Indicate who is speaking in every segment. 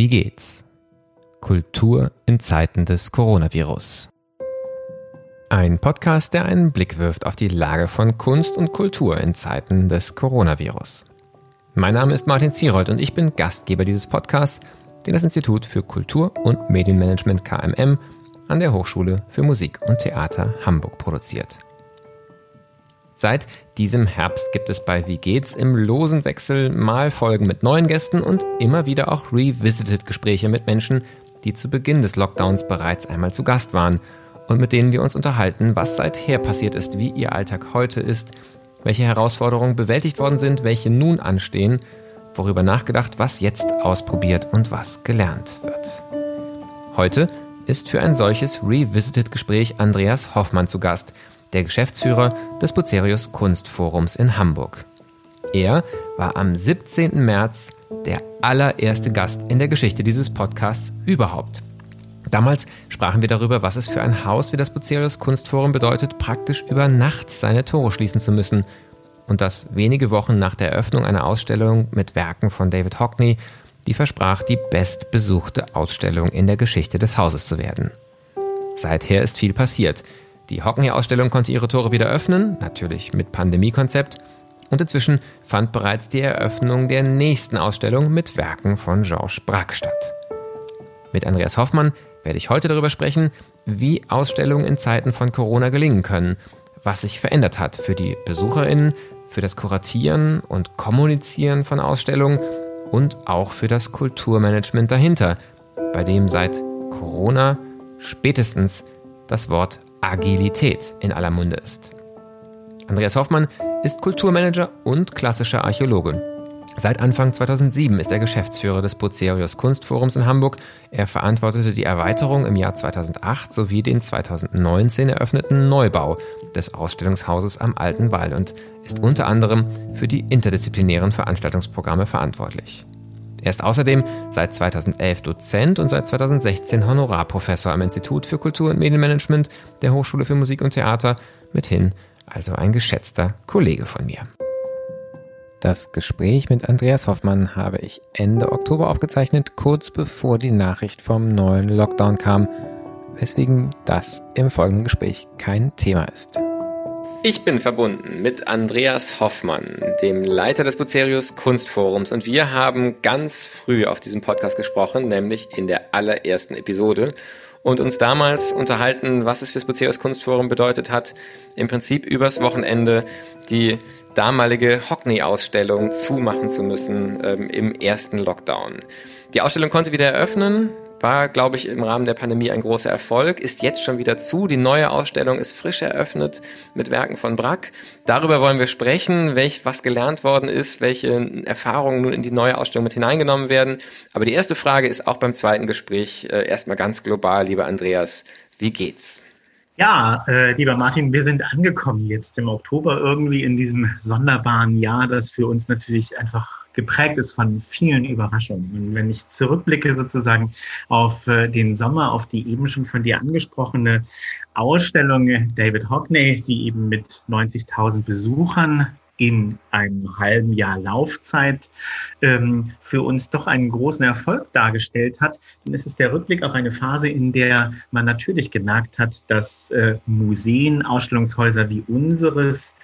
Speaker 1: Wie geht's? Kultur in Zeiten des Coronavirus. Ein Podcast, der einen Blick wirft auf die Lage von Kunst und Kultur in Zeiten des Coronavirus. Mein Name ist Martin Zierold und ich bin Gastgeber dieses Podcasts, den das Institut für Kultur und Medienmanagement KMM an der Hochschule für Musik und Theater Hamburg produziert. Seit diesem Herbst gibt es bei Wie geht's im losen Wechsel mal Folgen mit neuen Gästen und immer wieder auch Revisited Gespräche mit Menschen, die zu Beginn des Lockdowns bereits einmal zu Gast waren und mit denen wir uns unterhalten, was seither passiert ist, wie ihr Alltag heute ist, welche Herausforderungen bewältigt worden sind, welche nun anstehen, worüber nachgedacht, was jetzt ausprobiert und was gelernt wird. Heute ist für ein solches Revisited Gespräch Andreas Hoffmann zu Gast – der Geschäftsführer des Bucerius Kunstforums in Hamburg. Er war am 17. März der allererste Gast in der Geschichte dieses Podcasts überhaupt. Damals sprachen wir darüber, was es für ein Haus wie das Bucerius Kunstforum bedeutet, praktisch über Nacht seine Tore schließen zu müssen. Und das wenige Wochen nach der Eröffnung einer Ausstellung mit Werken von David Hockney, die versprach, die bestbesuchte Ausstellung in der Geschichte des Hauses zu werden. Seither ist viel passiert. Die Hockney-Ausstellung konnte ihre Tore wieder öffnen, natürlich mit Pandemiekonzept. Und inzwischen fand bereits die Eröffnung der nächsten Ausstellung mit Werken von Georges Braque statt. Mit Andreas Hoffmann werde ich heute darüber sprechen, wie Ausstellungen in Zeiten von Corona gelingen können, was sich verändert hat für die BesucherInnen, für das Kuratieren und Kommunizieren von Ausstellungen und auch für das Kulturmanagement dahinter, bei dem seit Corona spätestens das Wort Agilität in aller Munde ist. Andreas Hoffmann ist Kulturmanager und klassischer Archäologe. Seit Anfang 2007 ist er Geschäftsführer des Bucerius Kunstforums in Hamburg. Er verantwortete die Erweiterung im Jahr 2008 sowie den 2019 eröffneten Neubau des Ausstellungshauses am Alten Wall und ist unter anderem für die interdisziplinären Veranstaltungsprogramme verantwortlich. Er ist außerdem seit 2011 Dozent und seit 2016 Honorarprofessor am Institut für Kultur- und Medienmanagement der Hochschule für Musik und Theater, mithin also ein geschätzter Kollege von mir. Das Gespräch mit Andreas Hoffmann habe ich Ende Oktober aufgezeichnet, kurz bevor die Nachricht vom neuen Lockdown kam, weswegen das im folgenden Gespräch kein Thema ist. Ich bin verbunden mit Andreas Hoffmann, dem Leiter des Bucerius Kunstforums, und wir haben ganz früh auf diesem Podcast gesprochen, nämlich in der allerersten Episode und uns damals unterhalten, was es fürs Bucerius Kunstforum bedeutet hat, im Prinzip übers Wochenende die damalige Hockney-Ausstellung zumachen zu müssen ähm, im ersten Lockdown. Die Ausstellung konnte wieder eröffnen, war, glaube ich, im Rahmen der Pandemie ein großer Erfolg, ist jetzt schon wieder zu. Die neue Ausstellung ist frisch eröffnet mit Werken von Brack. Darüber wollen wir sprechen, welch, was gelernt worden ist, welche Erfahrungen nun in die neue Ausstellung mit hineingenommen werden. Aber die erste Frage ist auch beim zweiten Gespräch äh, erstmal ganz global, lieber Andreas. Wie geht's?
Speaker 2: Ja, äh, lieber Martin, wir sind angekommen jetzt im Oktober irgendwie in diesem sonderbaren Jahr, das für uns natürlich einfach geprägt ist von vielen Überraschungen. Und wenn ich zurückblicke sozusagen auf äh, den Sommer, auf die eben schon von dir angesprochene Ausstellung David Hockney, die eben mit 90.000 Besuchern in einem halben Jahr Laufzeit ähm, für uns doch einen großen Erfolg dargestellt hat, dann ist es der Rückblick auf eine Phase, in der man natürlich gemerkt hat, dass äh, Museen, Ausstellungshäuser wie unseres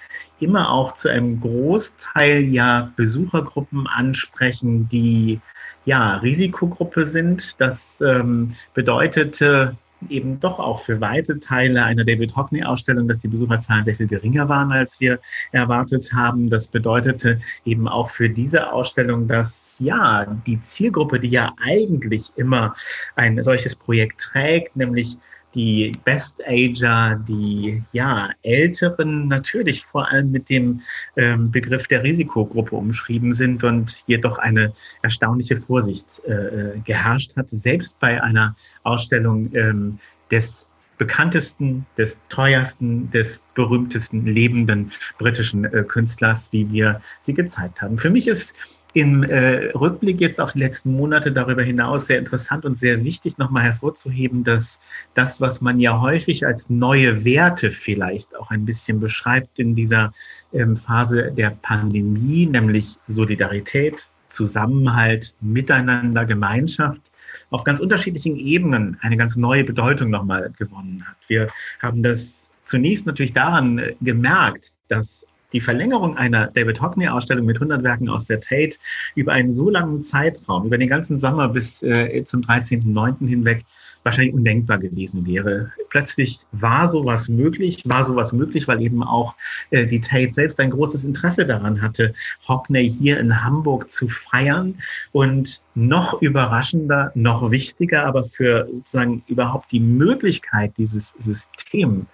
Speaker 2: immer auch zu einem Großteil ja Besuchergruppen ansprechen, die ja Risikogruppe sind. Das ähm, bedeutete eben doch auch für weite Teile einer David Hockney-Ausstellung, dass die Besucherzahlen sehr viel geringer waren, als wir erwartet haben. Das bedeutete eben auch für diese Ausstellung, dass ja die Zielgruppe, die ja eigentlich immer ein solches Projekt trägt, nämlich die Best Ager, die ja Älteren natürlich vor allem mit dem ähm, Begriff der Risikogruppe umschrieben sind und jedoch eine erstaunliche Vorsicht äh, äh, geherrscht hat, selbst bei einer Ausstellung ähm, des bekanntesten, des teuersten, des berühmtesten lebenden britischen äh, Künstlers, wie wir sie gezeigt haben. Für mich ist im äh, Rückblick jetzt auf die letzten Monate darüber hinaus sehr interessant und sehr wichtig, nochmal hervorzuheben, dass das, was man ja häufig als neue Werte vielleicht auch ein bisschen beschreibt in dieser ähm, Phase der Pandemie, nämlich Solidarität, Zusammenhalt, Miteinander, Gemeinschaft auf ganz unterschiedlichen Ebenen eine ganz neue Bedeutung nochmal gewonnen hat. Wir haben das zunächst natürlich daran äh, gemerkt, dass die Verlängerung einer David Hockney-Ausstellung mit 100 Werken aus der Tate über einen so langen Zeitraum, über den ganzen Sommer bis äh, zum 13.09. hinweg, wahrscheinlich undenkbar gewesen wäre. Plötzlich war sowas möglich, war sowas möglich, weil eben auch äh, die Tate selbst ein großes Interesse daran hatte, Hockney hier in Hamburg zu feiern und noch überraschender, noch wichtiger, aber für sozusagen überhaupt die Möglichkeit, dieses System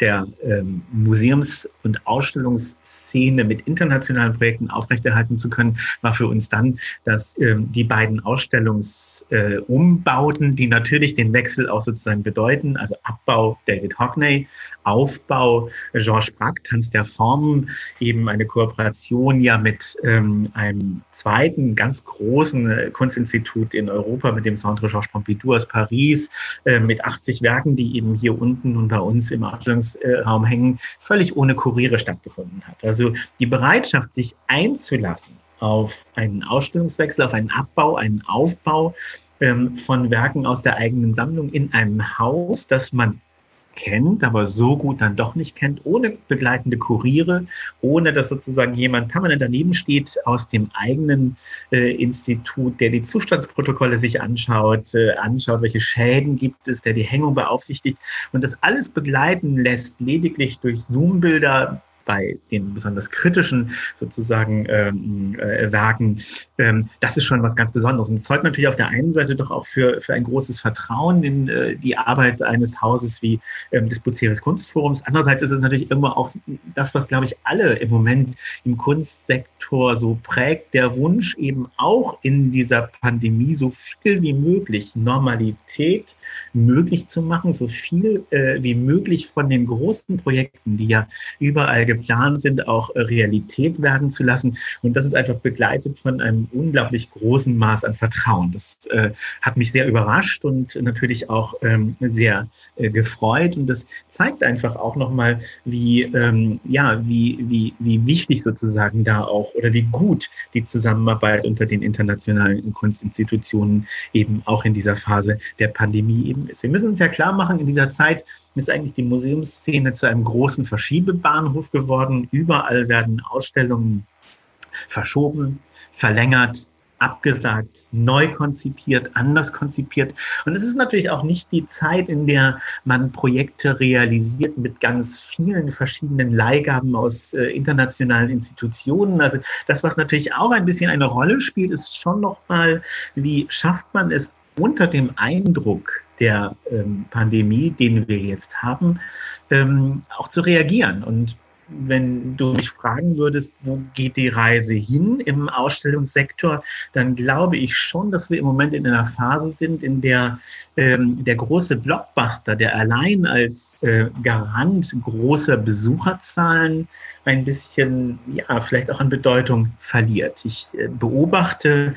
Speaker 2: der ähm, Museums- und Ausstellungsszene mit internationalen Projekten aufrechterhalten zu können, war für uns dann, dass ähm, die beiden Ausstellungsumbauten, äh, die natürlich den Wechsel auch sozusagen bedeuten, also Abbau David Hockney, Aufbau Georges Brack, Tanz der Formen, eben eine Kooperation ja mit ähm, einem zweiten ganz großen äh, Kunstinstitut in Europa, mit dem Centre Georges Pompidou aus Paris, äh, mit 80 Werken, die eben hier unten und bei uns im Ausstellungsraum hängen, völlig ohne Kuriere stattgefunden hat. Also die Bereitschaft, sich einzulassen auf einen Ausstellungswechsel, auf einen Abbau, einen Aufbau ähm, von Werken aus der eigenen Sammlung in einem Haus, das man kennt, aber so gut dann doch nicht kennt, ohne begleitende Kuriere, ohne dass sozusagen jemand permanent daneben steht aus dem eigenen äh, Institut, der die Zustandsprotokolle sich anschaut, äh, anschaut, welche Schäden gibt es, der die Hängung beaufsichtigt und das alles begleiten lässt, lediglich durch Zoom-Bilder bei den besonders kritischen sozusagen ähm, äh, Werken, ähm, das ist schon was ganz Besonderes. Und zeugt natürlich auf der einen Seite doch auch für, für ein großes Vertrauen in äh, die Arbeit eines Hauses wie ähm, des Buceris Kunstforums. Andererseits ist es natürlich irgendwo auch das, was, glaube ich, alle im Moment im Kunstsektor so prägt, der Wunsch eben auch in dieser Pandemie so viel wie möglich Normalität möglich zu machen, so viel äh, wie möglich von den großen Projekten, die ja überall geplant sind, auch äh, Realität werden zu lassen. Und das ist einfach begleitet von einem unglaublich großen Maß an Vertrauen. Das äh, hat mich sehr überrascht und natürlich auch ähm, sehr äh, gefreut. Und das zeigt einfach auch nochmal, wie, ähm, ja, wie, wie, wie wichtig sozusagen da auch oder wie gut die Zusammenarbeit unter den internationalen Kunstinstitutionen eben auch in dieser Phase der Pandemie eben ist. Wir müssen uns ja klar machen, in dieser Zeit ist eigentlich die Museumsszene zu einem großen Verschiebebahnhof geworden. Überall werden Ausstellungen verschoben, verlängert, abgesagt, neu konzipiert, anders konzipiert. Und es ist natürlich auch nicht die Zeit, in der man Projekte realisiert mit ganz vielen verschiedenen Leihgaben aus äh, internationalen Institutionen. Also das, was natürlich auch ein bisschen eine Rolle spielt, ist schon nochmal, wie schafft man es unter dem Eindruck der ähm, Pandemie, den wir jetzt haben, ähm, auch zu reagieren. Und wenn du mich fragen würdest, wo geht die Reise hin im Ausstellungssektor, dann glaube ich schon, dass wir im Moment in einer Phase sind, in der ähm, der große Blockbuster, der allein als äh, Garant großer Besucherzahlen ein bisschen, ja, vielleicht auch an Bedeutung verliert. Ich äh, beobachte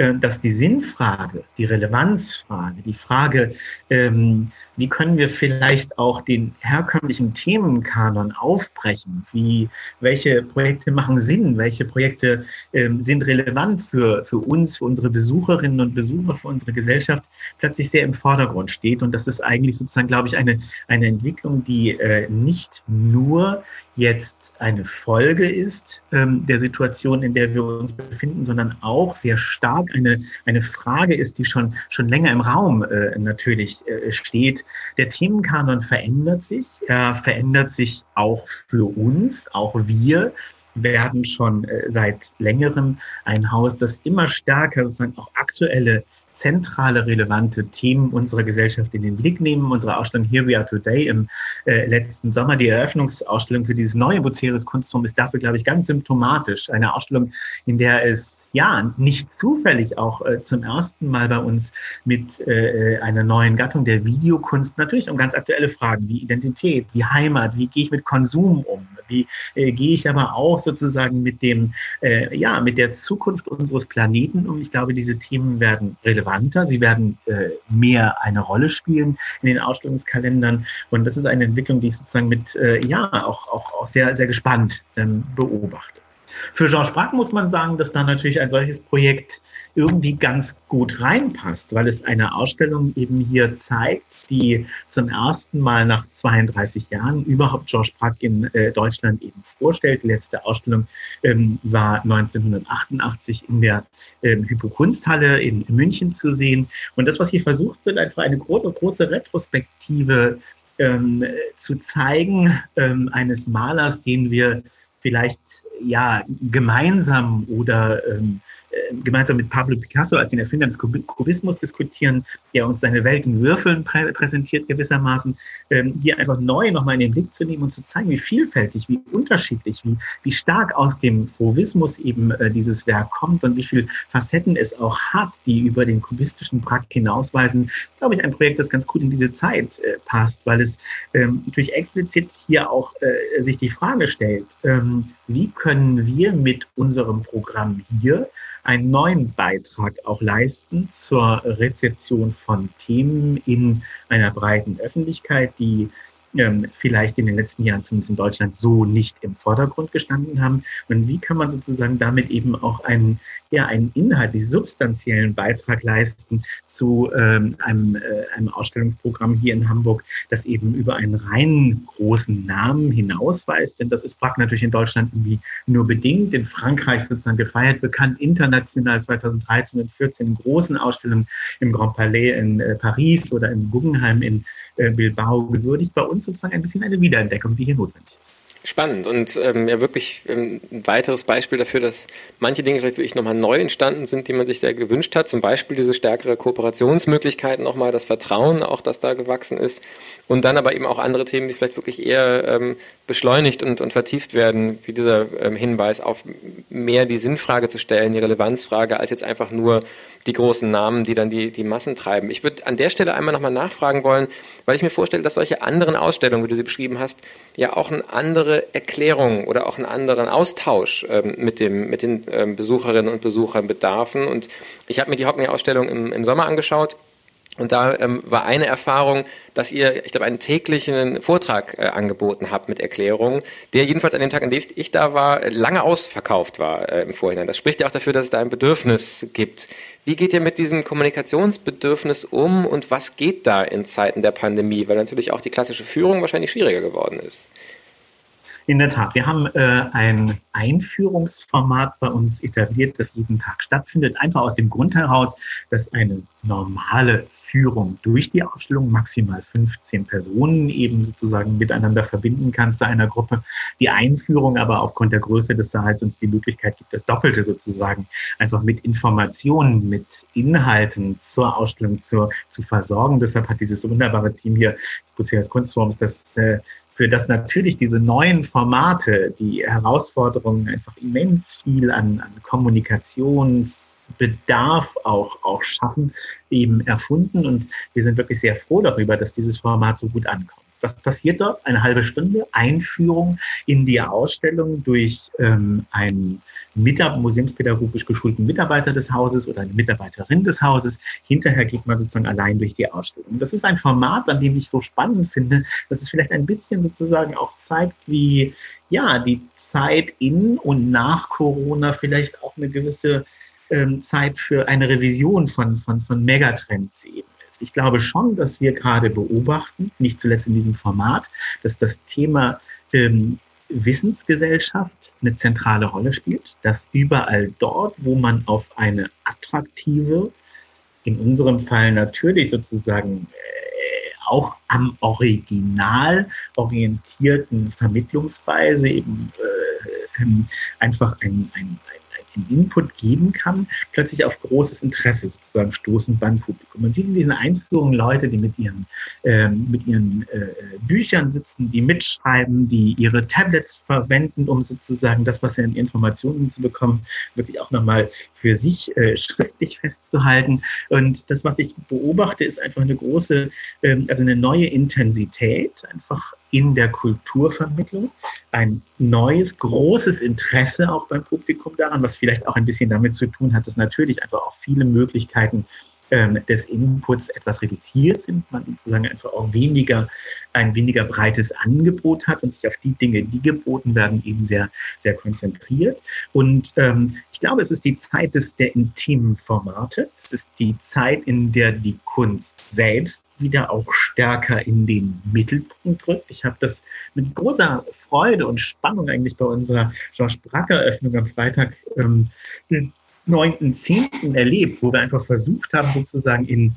Speaker 2: dass die Sinnfrage, die Relevanzfrage, die Frage, ähm, wie können wir vielleicht auch den herkömmlichen Themenkanon aufbrechen? Wie, welche Projekte machen Sinn? Welche Projekte ähm, sind relevant für, für uns, für unsere Besucherinnen und Besucher, für unsere Gesellschaft? Plötzlich sehr im Vordergrund steht. Und das ist eigentlich sozusagen, glaube ich, eine, eine Entwicklung, die äh, nicht nur jetzt eine Folge ist ähm, der Situation, in der wir uns befinden, sondern auch sehr stark eine, eine Frage ist, die schon, schon länger im Raum äh, natürlich äh, steht. Der Themenkanon verändert sich. Er verändert sich auch für uns, auch wir werden schon äh, seit längerem ein Haus, das immer stärker sozusagen auch aktuelle zentrale, relevante Themen unserer Gesellschaft in den Blick nehmen. Unsere Ausstellung Here We Are Today im äh, letzten Sommer, die Eröffnungsausstellung für dieses neue Buceris Kunstraum ist dafür, glaube ich, ganz symptomatisch. Eine Ausstellung, in der es ja, nicht zufällig auch äh, zum ersten Mal bei uns mit äh, einer neuen Gattung der Videokunst natürlich um ganz aktuelle Fragen wie Identität, wie Heimat, wie gehe ich mit Konsum um, wie äh, gehe ich aber auch sozusagen mit dem, äh, ja, mit der Zukunft unseres Planeten um. Ich glaube, diese Themen werden relevanter, sie werden äh, mehr eine Rolle spielen in den Ausstellungskalendern und das ist eine Entwicklung, die ich sozusagen mit, äh, ja, auch, auch, auch sehr, sehr gespannt ähm, beobachte. Für Georges Braque muss man sagen, dass da natürlich ein solches Projekt irgendwie ganz gut reinpasst, weil es eine Ausstellung eben hier zeigt, die zum ersten Mal nach 32 Jahren überhaupt Georges Braque in äh, Deutschland eben vorstellt. Die letzte Ausstellung ähm, war 1988 in der ähm, Hypokunsthalle in München zu sehen. Und das, was hier versucht wird, einfach eine große, große Retrospektive ähm, zu zeigen, ähm, eines Malers, den wir vielleicht ja gemeinsam oder ähm, äh, gemeinsam mit Pablo Picasso als den Erfinder des Kubismus diskutieren, der uns seine Welt in Würfeln prä präsentiert gewissermaßen, ähm, hier einfach neu nochmal in den Blick zu nehmen und zu zeigen, wie vielfältig, wie unterschiedlich, wie, wie stark aus dem Fauvismus eben äh, dieses Werk kommt und wie viele Facetten es auch hat, die über den kubistischen Prakt hinausweisen, glaube ich, ein Projekt, das ganz gut in diese Zeit äh, passt, weil es ähm, natürlich explizit hier auch äh, sich die Frage stellt, ähm, wie können wir mit unserem Programm hier einen neuen Beitrag auch leisten zur Rezeption von Themen in einer breiten Öffentlichkeit, die ähm, vielleicht in den letzten Jahren zumindest in Deutschland so nicht im Vordergrund gestanden haben. Und wie kann man sozusagen damit eben auch einen, ja, einen inhaltlich substanziellen Beitrag leisten zu ähm, einem, äh, einem Ausstellungsprogramm hier in Hamburg, das eben über einen rein großen Namen hinausweist. Denn das ist Brack natürlich in Deutschland irgendwie nur bedingt. In Frankreich sozusagen gefeiert, bekannt international 2013 und 2014 in großen Ausstellungen im Grand Palais in äh, Paris oder im Guggenheim in äh, Bilbao gewürdigt. Bei uns sozusagen ein bisschen eine Wiederentdeckung, die hier notwendig ist.
Speaker 1: Spannend und ähm, ja wirklich ähm, ein weiteres Beispiel dafür, dass manche Dinge vielleicht wirklich nochmal neu entstanden sind, die man sich sehr gewünscht hat. Zum Beispiel diese stärkere Kooperationsmöglichkeit nochmal, das Vertrauen auch, das da gewachsen ist. Und dann aber eben auch andere Themen, die vielleicht wirklich eher ähm, beschleunigt und, und vertieft werden, wie dieser ähm, Hinweis auf mehr die Sinnfrage zu stellen, die Relevanzfrage, als jetzt einfach nur die großen Namen, die dann die, die Massen treiben. Ich würde an der Stelle einmal nochmal nachfragen wollen, weil ich mir vorstelle, dass solche anderen Ausstellungen, wie du sie beschrieben hast, ja auch eine andere Erklärung oder auch einen anderen Austausch ähm, mit, dem, mit den ähm, Besucherinnen und Besuchern bedarfen. Und ich habe mir die Hockney-Ausstellung im, im Sommer angeschaut und da ähm, war eine Erfahrung, dass ihr, ich glaube, einen täglichen Vortrag äh, angeboten habt mit Erklärungen, der jedenfalls an dem Tag, an dem ich da war, lange ausverkauft war äh, im Vorhinein. Das spricht ja auch dafür, dass es da ein Bedürfnis gibt. Wie geht ihr mit diesem Kommunikationsbedürfnis um und was geht da in Zeiten der Pandemie? Weil natürlich auch die klassische Führung wahrscheinlich schwieriger geworden ist.
Speaker 2: In der Tat, wir haben äh, ein Einführungsformat bei uns etabliert, das jeden Tag stattfindet. Einfach aus dem Grund heraus, dass eine normale Führung durch die Ausstellung maximal 15 Personen eben sozusagen miteinander verbinden kann zu einer Gruppe. Die Einführung aber aufgrund der Größe des Saals uns die Möglichkeit gibt, das Doppelte sozusagen einfach mit Informationen, mit Inhalten zur Ausstellung zur, zu versorgen. Deshalb hat dieses wunderbare Team hier des Buceras Kunstforms das äh, für das natürlich diese neuen Formate, die Herausforderungen einfach immens viel an, an Kommunikationsbedarf auch, auch schaffen, eben erfunden. Und wir sind wirklich sehr froh darüber, dass dieses Format so gut ankommt. Was passiert dort? Eine halbe Stunde Einführung in die Ausstellung durch ähm, einen museumspädagogisch geschulten Mitarbeiter des Hauses oder eine Mitarbeiterin des Hauses. Hinterher geht man sozusagen allein durch die Ausstellung. Das ist ein Format, an dem ich so spannend finde, dass es vielleicht ein bisschen sozusagen auch zeigt, wie ja die Zeit in und nach Corona vielleicht auch eine gewisse ähm, Zeit für eine Revision von, von, von Megatrends eben ich glaube schon, dass wir gerade beobachten, nicht zuletzt in diesem Format, dass das Thema ähm, Wissensgesellschaft eine zentrale Rolle spielt, dass überall dort, wo man auf eine attraktive, in unserem Fall natürlich sozusagen äh, auch am Original orientierten Vermittlungsweise eben äh, ähm, einfach ein, ein, Input geben kann, plötzlich auf großes Interesse sozusagen stoßen beim Publikum. Man sieht in diesen Einführungen Leute, die mit ihren, ähm, mit ihren äh, Büchern sitzen, die mitschreiben, die ihre Tablets verwenden, um sozusagen das, was sie an Informationen zu bekommen, wirklich auch nochmal für sich äh, schriftlich festzuhalten. Und das, was ich beobachte, ist einfach eine große, ähm, also eine neue Intensität, einfach in der Kulturvermittlung, ein neues, großes Interesse auch beim Publikum daran, was vielleicht auch ein bisschen damit zu tun hat, dass natürlich einfach auch viele Möglichkeiten ähm, des Inputs etwas reduziert sind, man sozusagen einfach auch weniger, ein weniger breites Angebot hat und sich auf die Dinge, die geboten werden, eben sehr, sehr konzentriert. Und ähm, ich glaube, es ist die Zeit des, der intimen Formate. Es ist die Zeit, in der die Kunst selbst wieder auch stärker in den Mittelpunkt rückt. Ich habe das mit großer Freude und Spannung eigentlich bei unserer George Brack-Eröffnung am Freitag ähm, 9.10. erlebt, wo wir einfach versucht haben, sozusagen in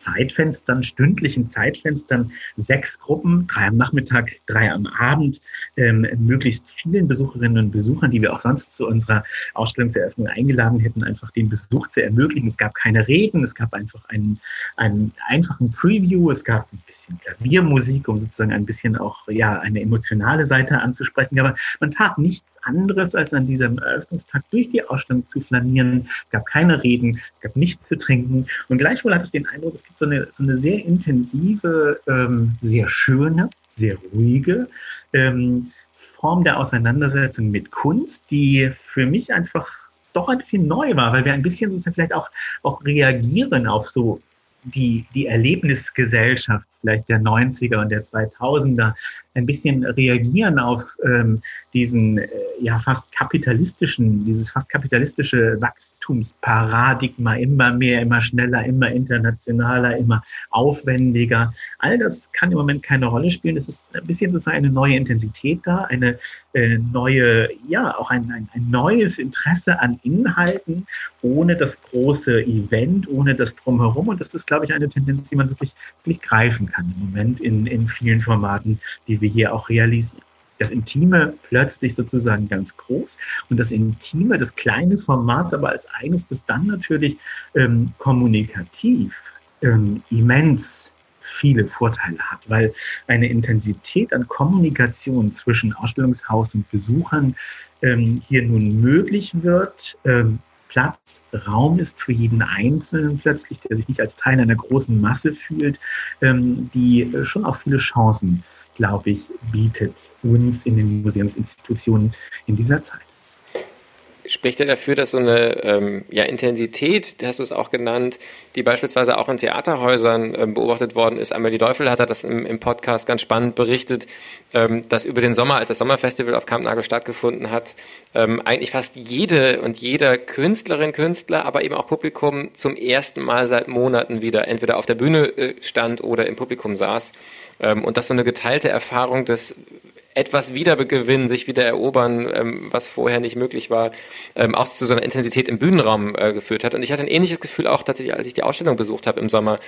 Speaker 2: Zeitfenstern, stündlichen Zeitfenstern, sechs Gruppen, drei am Nachmittag, drei am Abend, ähm, möglichst vielen Besucherinnen und Besuchern, die wir auch sonst zu unserer Ausstellungseröffnung eingeladen hätten, einfach den Besuch zu ermöglichen. Es gab keine Reden, es gab einfach einen, einen einfachen Preview, es gab ein bisschen Klaviermusik, um sozusagen ein bisschen auch ja eine emotionale Seite anzusprechen. Aber man tat nichts anderes, als an diesem Eröffnungstag durch die Ausstellung zu flanieren. Es gab keine Reden, es gab nichts zu trinken und gleichwohl hat es den Eindruck, es so eine, so eine sehr intensive, ähm, sehr schöne, sehr ruhige ähm, Form der Auseinandersetzung mit Kunst, die für mich einfach doch ein bisschen neu war, weil wir ein bisschen vielleicht auch, auch reagieren auf so die, die Erlebnisgesellschaft vielleicht der 90er und der 2000er ein bisschen reagieren auf ähm, diesen äh, ja fast kapitalistischen, dieses fast kapitalistische Wachstumsparadigma, immer mehr, immer schneller, immer internationaler, immer aufwendiger. All das kann im Moment keine Rolle spielen. Es ist ein bisschen sozusagen eine neue Intensität da, eine äh, neue, ja, auch ein, ein, ein neues Interesse an Inhalten, ohne das große Event, ohne das Drumherum. Und das ist, glaube ich, eine Tendenz, die man wirklich, wirklich greifen kann im Moment in, in vielen Formaten, die wir hier auch realisieren. Das Intime plötzlich sozusagen ganz groß und das Intime, das kleine Format, aber als eines, das dann natürlich ähm, kommunikativ ähm, immens viele Vorteile hat, weil eine Intensität an Kommunikation zwischen Ausstellungshaus und Besuchern ähm, hier nun möglich wird, ähm, Platz, Raum ist für jeden Einzelnen plötzlich, der sich nicht als Teil einer großen Masse fühlt, ähm, die äh, schon auch viele Chancen, glaube ich, bietet uns in den Museumsinstitutionen in dieser Zeit
Speaker 1: spricht ja dafür, dass so eine ähm, ja, Intensität, hast du es auch genannt, die beispielsweise auch in Theaterhäusern ähm, beobachtet worden ist. Die Teufel hat das im, im Podcast ganz spannend berichtet, ähm, dass über den Sommer, als das Sommerfestival auf Kampnagel stattgefunden hat, ähm, eigentlich fast jede und jeder Künstlerin, Künstler, aber eben auch Publikum zum ersten Mal seit Monaten wieder entweder auf der Bühne äh, stand oder im Publikum saß. Ähm, und das so eine geteilte Erfahrung des etwas wiedergewinnen, sich wieder erobern, ähm, was vorher nicht möglich war, ähm, auch zu so einer Intensität im Bühnenraum äh, geführt hat. Und ich hatte ein ähnliches Gefühl auch tatsächlich, als ich die Ausstellung besucht habe im Sommer,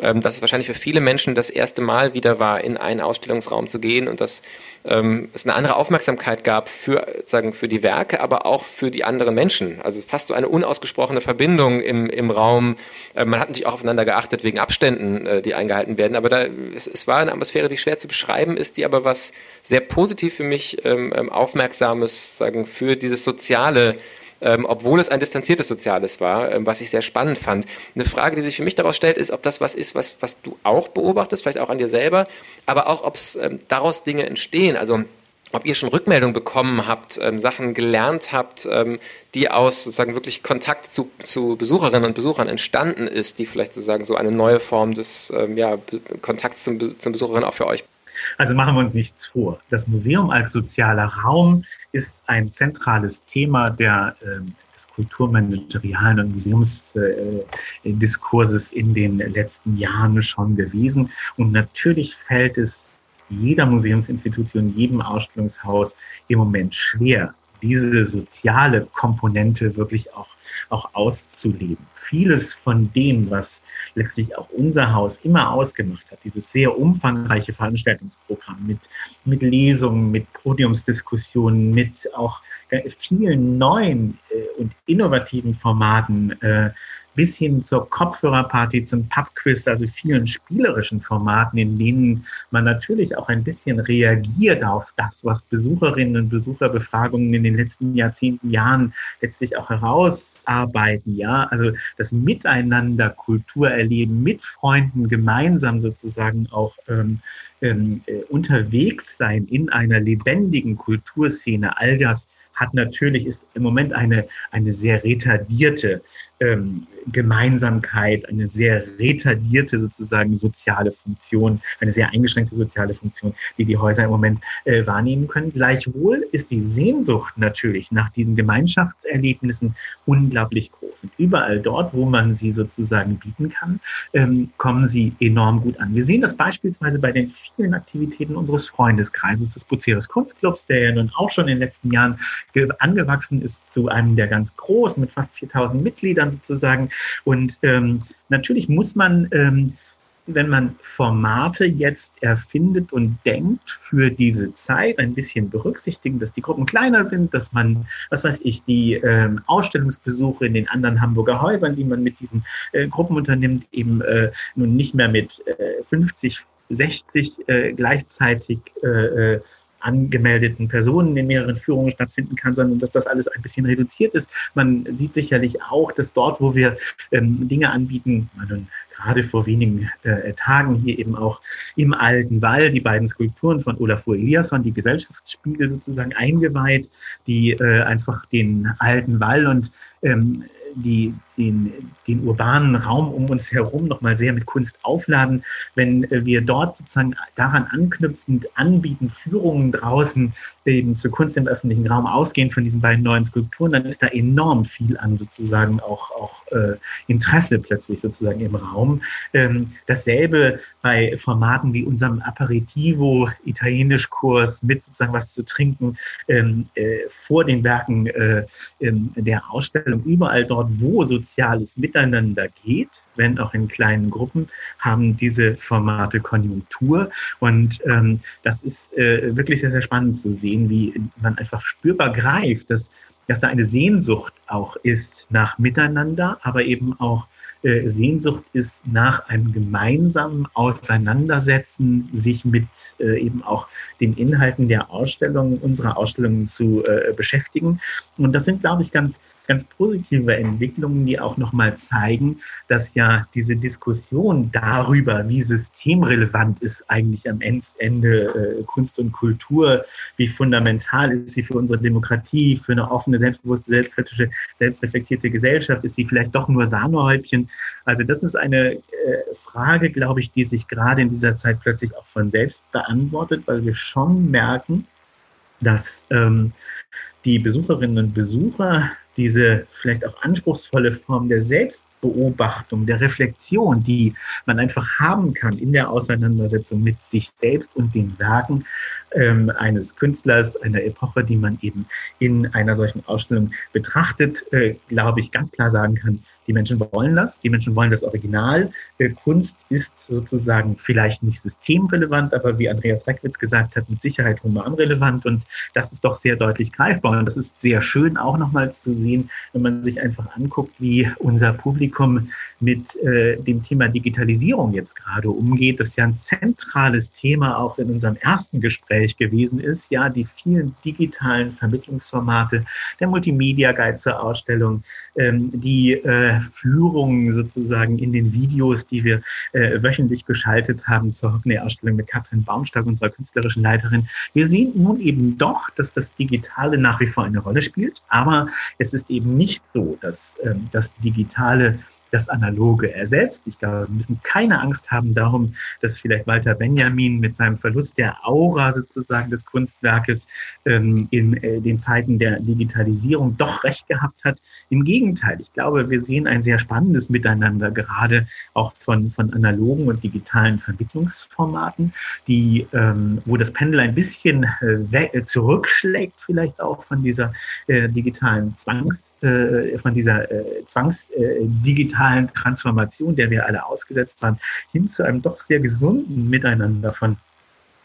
Speaker 1: ähm, dass es wahrscheinlich für viele Menschen das erste Mal wieder war, in einen Ausstellungsraum zu gehen und dass ähm, es eine andere Aufmerksamkeit gab für, sagen, für die Werke, aber auch für die anderen Menschen. Also fast so eine unausgesprochene Verbindung im, im Raum. Äh, man hat natürlich auch aufeinander geachtet wegen Abständen, äh, die eingehalten werden, aber da, es, es war eine Atmosphäre, die schwer zu beschreiben ist, die aber was sehr positiv für mich ähm, ähm, Aufmerksames, sagen, für dieses soziale ähm, obwohl es ein distanziertes Soziales war, ähm, was ich sehr spannend fand. Eine Frage, die sich für mich daraus stellt, ist, ob das was ist, was, was du auch beobachtest, vielleicht auch an dir selber, aber auch, ob es ähm, daraus Dinge entstehen. Also ob ihr schon Rückmeldung bekommen habt, ähm, Sachen gelernt habt, ähm, die aus sozusagen wirklich Kontakt zu, zu Besucherinnen und Besuchern entstanden ist, die vielleicht sozusagen so eine neue Form des ja, Kontakts zum, zum Besucherinnen auch für euch
Speaker 2: also machen wir uns nichts vor. Das Museum als sozialer Raum ist ein zentrales Thema der, äh, des kulturmanagerialen und Museumsdiskurses äh, in den letzten Jahren schon gewesen. Und natürlich fällt es jeder Museumsinstitution, jedem Ausstellungshaus im Moment schwer, diese soziale Komponente wirklich auch, auch auszuleben. Vieles von dem, was letztlich auch unser Haus immer ausgemacht hat, dieses sehr umfangreiche Veranstaltungsprogramm mit, mit Lesungen, mit Podiumsdiskussionen, mit auch vielen neuen äh, und innovativen Formaten, äh, bis hin zur Kopfhörerparty, zum Pubquiz, also vielen spielerischen Formaten, in denen man natürlich auch ein bisschen reagiert auf das, was Besucherinnen und Besucherbefragungen in den letzten Jahrzehnten, Jahren letztlich auch herausarbeiten. Ja, also das Miteinander Kultur erleben, mit Freunden gemeinsam sozusagen auch ähm, ähm, äh, unterwegs sein in einer lebendigen Kulturszene. All das hat natürlich, ist im Moment eine, eine sehr retardierte ähm, Gemeinsamkeit, eine sehr retardierte sozusagen soziale Funktion, eine sehr eingeschränkte soziale Funktion, die die Häuser im Moment äh, wahrnehmen können. Gleichwohl ist die Sehnsucht natürlich nach diesen Gemeinschaftserlebnissen unglaublich groß. Und überall dort, wo man sie sozusagen bieten kann, ähm, kommen sie enorm gut an. Wir sehen das beispielsweise bei den vielen Aktivitäten unseres Freundeskreises des Buceres Kunstclubs, der ja nun auch schon in den letzten Jahren angewachsen ist zu einem der ganz großen mit fast 4000 Mitgliedern sozusagen. Und ähm, natürlich muss man, ähm, wenn man Formate jetzt erfindet und denkt für diese Zeit, ein bisschen berücksichtigen, dass die Gruppen kleiner sind, dass man, was weiß ich, die ähm, Ausstellungsbesuche in den anderen Hamburger Häusern, die man mit diesen äh, Gruppen unternimmt, eben äh, nun nicht mehr mit äh, 50, 60 äh, gleichzeitig äh, äh angemeldeten Personen in mehreren Führungen stattfinden kann, sondern dass das alles ein bisschen reduziert ist. Man sieht sicherlich auch, dass dort, wo wir ähm, Dinge anbieten, man gerade vor wenigen äh, Tagen hier eben auch im Alten Wall die beiden Skulpturen von Olafur Eliasson, die Gesellschaftsspiegel sozusagen eingeweiht, die äh, einfach den Alten Wall und ähm, die, den, den urbanen Raum um uns herum nochmal sehr mit Kunst aufladen. Wenn äh, wir dort sozusagen daran anknüpfend anbieten, Führungen draußen eben zur Kunst im öffentlichen Raum ausgehen von diesen beiden neuen Skulpturen, dann ist da enorm viel an sozusagen auch, auch äh, Interesse plötzlich sozusagen im Raum. Ähm, dasselbe bei Formaten wie unserem Aperitivo, Italienischkurs mit sozusagen was zu trinken ähm, äh, vor den Werken äh, der Ausstellung. Überall dort, wo soziales Miteinander geht, wenn auch in kleinen Gruppen, haben diese Formate Konjunktur. Und ähm, das ist äh, wirklich sehr, sehr spannend zu sehen, wie man einfach spürbar greift, dass, dass da eine Sehnsucht auch ist nach Miteinander, aber eben auch äh, Sehnsucht ist nach einem gemeinsamen Auseinandersetzen, sich mit äh, eben auch den Inhalten der Ausstellung, unserer Ausstellungen zu äh, beschäftigen. Und das sind, glaube ich, ganz ganz positive Entwicklungen, die auch nochmal zeigen, dass ja diese Diskussion darüber, wie systemrelevant ist eigentlich am Ende äh, Kunst und Kultur, wie fundamental ist sie für unsere Demokratie, für eine offene, selbstbewusste, selbstkritische, selbstreflektierte Gesellschaft, ist sie vielleicht doch nur Sahnehäubchen. Also das ist eine äh, Frage, glaube ich, die sich gerade in dieser Zeit plötzlich auch von selbst beantwortet, weil wir schon merken, dass ähm, die Besucherinnen und Besucher diese vielleicht auch anspruchsvolle Form der Selbstbeobachtung, der Reflexion, die man einfach haben kann in der Auseinandersetzung mit sich selbst und den Werken, ähm, eines Künstlers, einer Epoche, die man eben in einer solchen Ausstellung betrachtet, äh, glaube ich, ganz klar sagen kann, die Menschen wollen das, die Menschen wollen das Original. Äh, Kunst ist sozusagen vielleicht nicht systemrelevant, aber wie Andreas Reckwitz gesagt hat, mit Sicherheit humanrelevant und das ist doch sehr deutlich greifbar und das ist sehr schön auch nochmal zu sehen, wenn man sich einfach anguckt, wie unser Publikum mit äh, dem Thema Digitalisierung jetzt gerade umgeht. Das ist ja ein zentrales Thema auch in unserem ersten Gespräch gewesen ist, ja, die vielen digitalen Vermittlungsformate, der Multimedia Guide zur Ausstellung, ähm, die äh, Führungen sozusagen in den Videos, die wir äh, wöchentlich geschaltet haben zur Hockney-Ausstellung mit Katrin Baumstark, unserer künstlerischen Leiterin. Wir sehen nun eben doch, dass das Digitale nach wie vor eine Rolle spielt, aber es ist eben nicht so, dass ähm, das Digitale das Analoge ersetzt. Ich glaube, wir müssen keine Angst haben darum, dass vielleicht Walter Benjamin mit seinem Verlust der Aura sozusagen des Kunstwerkes ähm, in äh, den Zeiten der Digitalisierung doch recht gehabt hat. Im Gegenteil, ich glaube, wir sehen ein sehr spannendes Miteinander, gerade auch von, von analogen und digitalen Vermittlungsformaten, die, ähm, wo das Pendel ein bisschen äh, zurückschlägt, vielleicht auch von dieser äh, digitalen Zwangs äh, von dieser äh, zwangsdigitalen äh, Transformation, der wir alle ausgesetzt waren, hin zu einem doch sehr gesunden Miteinander von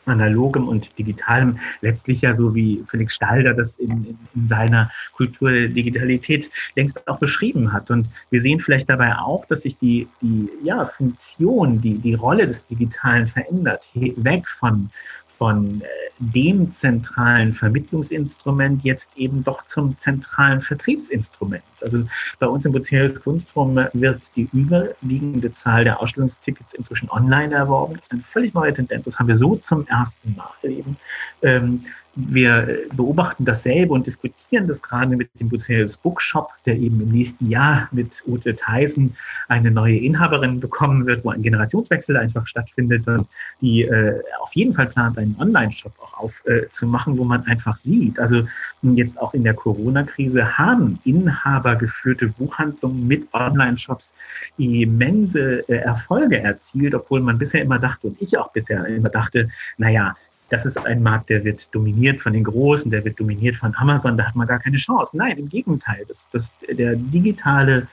Speaker 2: analogem und digitalem, letztlich ja so wie Felix Stalder das in, in, in, seiner Kultur Digitalität längst auch beschrieben hat. Und wir sehen vielleicht dabei auch, dass sich die, die ja, Funktion, die, die Rolle des Digitalen verändert, weg von, von äh, dem zentralen Vermittlungsinstrument jetzt eben doch zum zentralen Vertriebsinstrument. Also bei uns im Bucerius Kunstrum wird die überwiegende Zahl der Ausstellungstickets inzwischen online erworben. Das ist eine völlig neue Tendenz. Das haben wir so zum ersten Mal eben. Wir beobachten dasselbe und diskutieren das gerade mit dem Bucerius Bookshop, der eben im nächsten Jahr mit Ute Theisen eine neue Inhaberin bekommen wird, wo ein Generationswechsel einfach stattfindet und die äh, auf jeden Fall plant, einen Online-Shop auch aufzumachen, äh, wo man einfach sieht, also jetzt auch in der Corona-Krise haben inhabergeführte Buchhandlungen mit Online-Shops immense äh, Erfolge erzielt, obwohl man bisher immer dachte und ich auch bisher immer dachte, naja, das ist ein Markt, der wird dominiert von den Großen, der wird dominiert von Amazon, da hat man gar keine Chance. Nein, im Gegenteil, das, das, der digitale,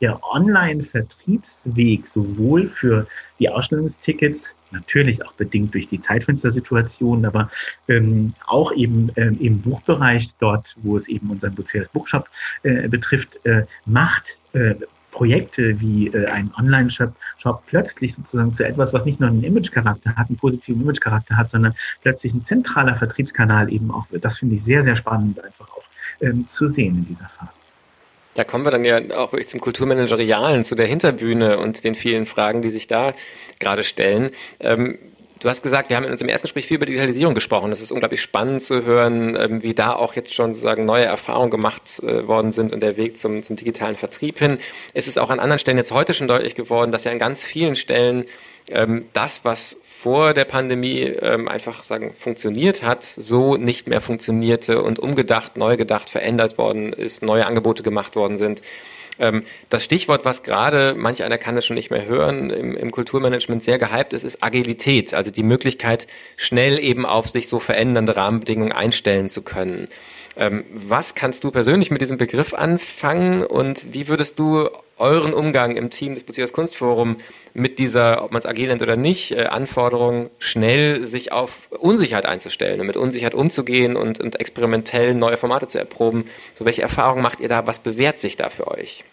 Speaker 2: der Online-Vertriebsweg sowohl für die Ausstellungstickets, natürlich auch bedingt durch die Zeitfenstersituation, aber ähm, auch eben ähm, im Buchbereich, dort, wo es eben unseren Buceres Bookshop äh, betrifft, äh, macht, äh, Projekte wie äh, ein Online-Shop Shop plötzlich sozusagen zu etwas, was nicht nur einen Image-Charakter hat, einen positiven Image-Charakter hat, sondern plötzlich ein zentraler Vertriebskanal eben auch wird. Das finde ich sehr, sehr spannend einfach auch ähm, zu sehen in dieser Phase.
Speaker 1: Da kommen wir dann ja auch wirklich zum Kulturmanagerialen, zu der Hinterbühne und den vielen Fragen, die sich da gerade stellen. Ähm, Du hast gesagt, wir haben in unserem ersten Gespräch viel über Digitalisierung gesprochen. Es ist unglaublich spannend zu hören, ähm, wie da auch jetzt schon sozusagen neue Erfahrungen gemacht äh, worden sind und der Weg zum, zum digitalen Vertrieb hin. Es ist auch an anderen Stellen jetzt heute schon deutlich geworden, dass ja an ganz vielen Stellen ähm, das, was vor der Pandemie ähm, einfach sagen funktioniert hat, so nicht mehr funktionierte und umgedacht, neu gedacht, verändert worden ist, neue Angebote gemacht worden sind. Ähm, das Stichwort, was gerade, manch einer kann es schon nicht mehr hören, im, im, Kulturmanagement sehr gehypt ist, ist Agilität, also die Möglichkeit, schnell eben auf sich so verändernde Rahmenbedingungen einstellen zu können. Ähm, was kannst du persönlich mit diesem Begriff anfangen und wie würdest du euren Umgang im Team des Beziehers Kunstforum mit dieser, ob man es agil nennt oder nicht, äh, Anforderung, schnell sich auf Unsicherheit einzustellen und mit Unsicherheit umzugehen und, und experimentell neue Formate zu erproben. So, welche Erfahrungen macht ihr da? Was bewährt sich da für euch?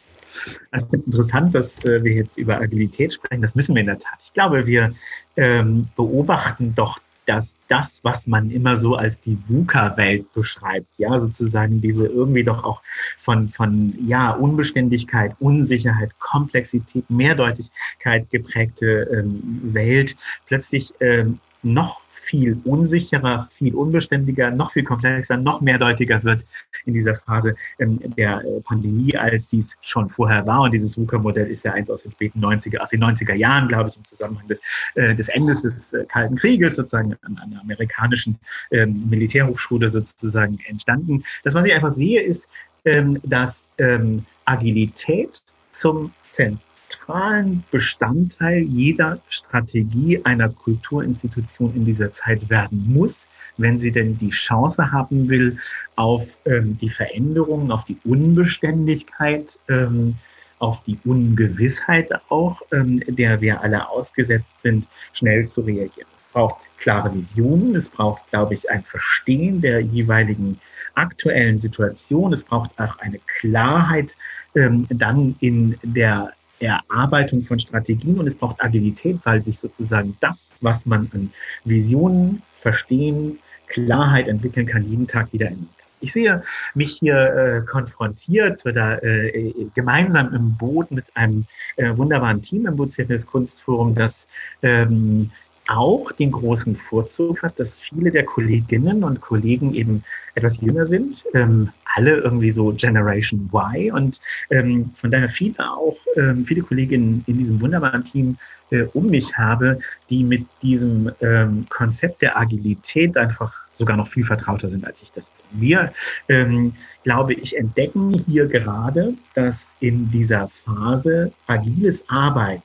Speaker 2: Also ich finde es interessant, dass äh, wir jetzt über Agilität sprechen. Das müssen wir in der Tat. Ich glaube, wir ähm, beobachten doch dass das, was man immer so als die VUCA-Welt beschreibt, ja, sozusagen diese irgendwie doch auch von, von, ja, Unbeständigkeit, Unsicherheit, Komplexität, Mehrdeutigkeit geprägte ähm, Welt plötzlich ähm, noch viel unsicherer, viel unbeständiger, noch viel komplexer, noch mehrdeutiger wird in dieser Phase ähm, der äh, Pandemie, als dies schon vorher war. Und dieses VUCA-Modell ist ja eins aus den späten 90er, aus den 90er Jahren, glaube ich, im Zusammenhang des, äh, des Endes des äh, Kalten Krieges, sozusagen an, der amerikanischen ähm, Militärhochschule sozusagen entstanden. Das, was ich einfach sehe, ist, ähm, dass ähm, Agilität zum Zentrum zentralen Bestandteil jeder Strategie einer Kulturinstitution in dieser Zeit werden muss, wenn sie denn die Chance haben will auf ähm, die Veränderungen, auf die Unbeständigkeit, ähm, auf die Ungewissheit auch, ähm, der wir alle ausgesetzt sind, schnell zu reagieren. Es braucht klare Visionen, es braucht, glaube ich, ein Verstehen der jeweiligen aktuellen Situation, es braucht auch eine Klarheit ähm, dann in der Erarbeitung von Strategien und es braucht Agilität, weil sich sozusagen das, was man an Visionen, Verstehen, Klarheit entwickeln kann, jeden Tag wieder ändern. Ich sehe mich hier äh, konfrontiert oder äh, gemeinsam im Boot mit einem äh, wunderbaren Team im Bucerius Kunstforum, das ähm, auch den großen Vorzug hat, dass viele der Kolleginnen und Kollegen eben etwas jünger sind, ähm, alle irgendwie so Generation Y und ähm, von daher viele auch, ähm, viele Kolleginnen in diesem wunderbaren Team äh, um mich habe, die mit diesem ähm, Konzept der Agilität einfach sogar noch viel vertrauter sind, als ich das bin. Wir, ähm, glaube ich, entdecken hier gerade, dass in dieser Phase agiles Arbeiten,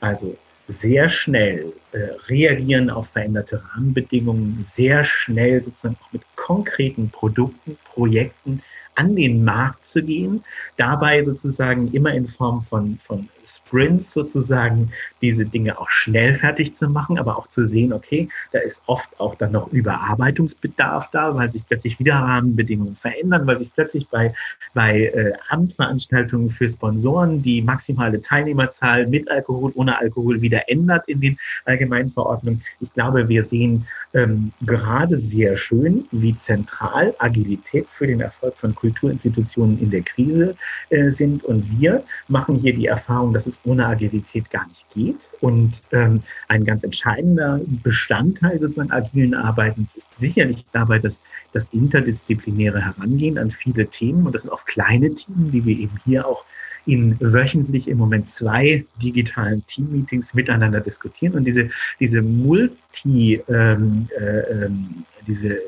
Speaker 2: also sehr schnell äh, reagieren auf veränderte Rahmenbedingungen, sehr schnell sozusagen auch mit konkreten Produkten, Projekten an den Markt zu gehen, dabei sozusagen immer in Form von, von Sprints sozusagen diese Dinge auch schnell fertig zu machen, aber auch zu sehen, okay, da ist oft auch dann noch Überarbeitungsbedarf da, weil sich plötzlich wieder Rahmenbedingungen verändern, weil sich plötzlich bei, bei äh, Abendveranstaltungen für Sponsoren die maximale Teilnehmerzahl mit Alkohol, ohne Alkohol wieder ändert in den allgemeinen Verordnungen. Ich glaube, wir sehen ähm, gerade sehr schön, wie zentral Agilität für den Erfolg von Kulturinstitutionen in der Krise äh, sind. Und wir machen hier die Erfahrung, dass es ohne Agilität gar nicht geht. Und ähm, ein ganz entscheidender Bestandteil sozusagen agilen Arbeitens ist sicherlich dabei dass das interdisziplinäre Herangehen an viele Themen. Und das sind oft kleine Themen, die wir eben hier auch in wöchentlich im Moment zwei digitalen Team-Meetings miteinander diskutieren und diese, diese Multi, ähm, äh, ähm, diese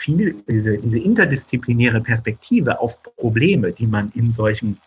Speaker 2: viel, diese, diese interdisziplinäre Perspektive auf Probleme, die man in solchen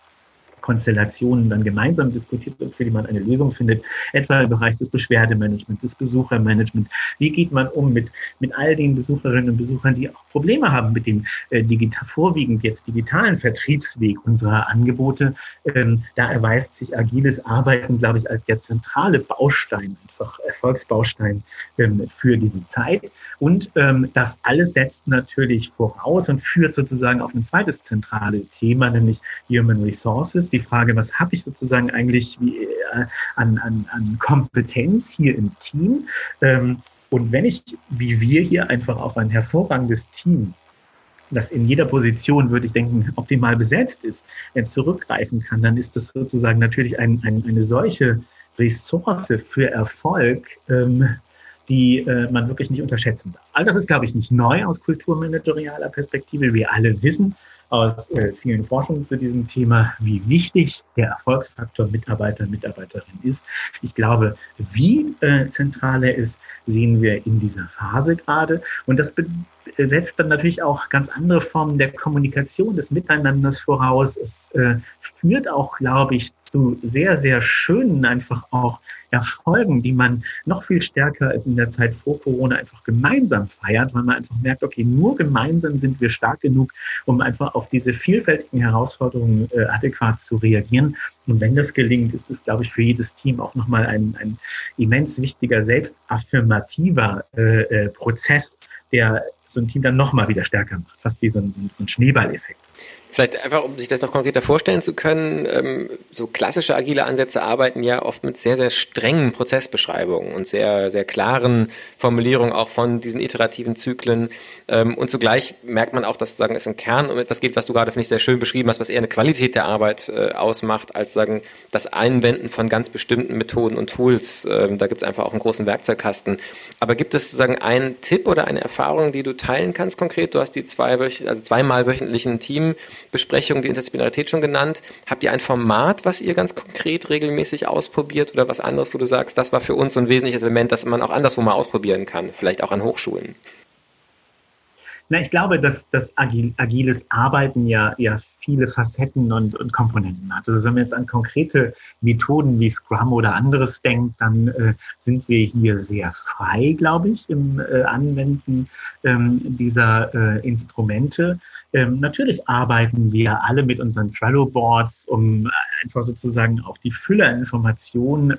Speaker 2: Konstellationen dann gemeinsam diskutiert wird, für die man eine Lösung findet, etwa im Bereich des Beschwerdemanagements, des Besuchermanagements. Wie geht man um mit, mit all den Besucherinnen und Besuchern, die auch Probleme haben mit dem äh, digital, vorwiegend jetzt digitalen Vertriebsweg unserer Angebote? Ähm, da erweist sich agiles Arbeiten, glaube ich, als der zentrale Baustein, einfach Erfolgsbaustein ähm, für diese Zeit. Und ähm, das alles setzt natürlich voraus und führt sozusagen auf ein zweites zentrales Thema, nämlich Human Resources, die die Frage, was habe ich sozusagen eigentlich wie, äh, an, an, an Kompetenz hier im Team? Ähm, und wenn ich, wie wir hier, einfach auf ein hervorragendes Team das in jeder Position, würde ich denken, optimal besetzt ist, zurückgreifen kann, dann ist das sozusagen natürlich ein, ein, eine solche Ressource für Erfolg, ähm, die äh, man wirklich nicht unterschätzen darf. All das ist, glaube ich, nicht neu aus kulturmanagerialer Perspektive. Wir alle wissen, aus äh, vielen Forschungen zu diesem Thema, wie wichtig der Erfolgsfaktor Mitarbeiter, Mitarbeiterin ist. Ich glaube, wie äh, zentral er ist, sehen wir in dieser Phase gerade. Und das setzt dann natürlich auch ganz andere Formen der Kommunikation, des Miteinanders voraus. Es äh, führt auch, glaube ich, zu sehr, sehr schönen einfach auch Erfolgen, die man noch viel stärker als in der Zeit vor Corona einfach gemeinsam feiert, weil man einfach merkt, okay, nur gemeinsam sind wir stark genug, um einfach auf diese vielfältigen Herausforderungen äh, adäquat zu reagieren. Und wenn das gelingt, ist es, glaube ich, für jedes Team auch nochmal ein, ein immens wichtiger, selbstaffirmativer äh, äh, Prozess, der so ein Team dann nochmal wieder stärker macht, fast wie so ein, so ein Schneeballeffekt.
Speaker 1: Vielleicht einfach, um sich das noch konkreter vorstellen zu können, ähm, so klassische agile Ansätze arbeiten ja oft mit sehr, sehr strengen Prozessbeschreibungen und sehr, sehr klaren Formulierungen auch von diesen iterativen Zyklen. Ähm, und zugleich merkt man auch, dass sagen, es im Kern um etwas geht, was du gerade, finde ich, sehr schön beschrieben hast, was eher eine Qualität der Arbeit äh, ausmacht, als sagen, das Einwenden von ganz bestimmten Methoden und Tools. Ähm, da gibt es einfach auch einen großen Werkzeugkasten. Aber gibt es sozusagen einen Tipp oder eine Erfahrung, die du teilen kannst konkret? Du hast die zwei, also zweimal wöchentlichen Team Besprechung die Interdisziplinarität schon genannt. Habt ihr ein Format, was ihr ganz konkret regelmäßig ausprobiert oder was anderes, wo du sagst, das war für uns so ein wesentliches Element, das man auch anderswo mal ausprobieren kann, vielleicht auch an Hochschulen?
Speaker 2: Na, ich glaube, dass das agil, agiles Arbeiten ja, ja viele Facetten und, und Komponenten hat. Also wenn man jetzt an konkrete Methoden wie Scrum oder anderes denkt, dann äh, sind wir hier sehr frei, glaube ich, im äh, Anwenden ähm, dieser äh, Instrumente. Ähm, natürlich arbeiten wir alle mit unseren Trello-Boards, um einfach sozusagen auch die Fülle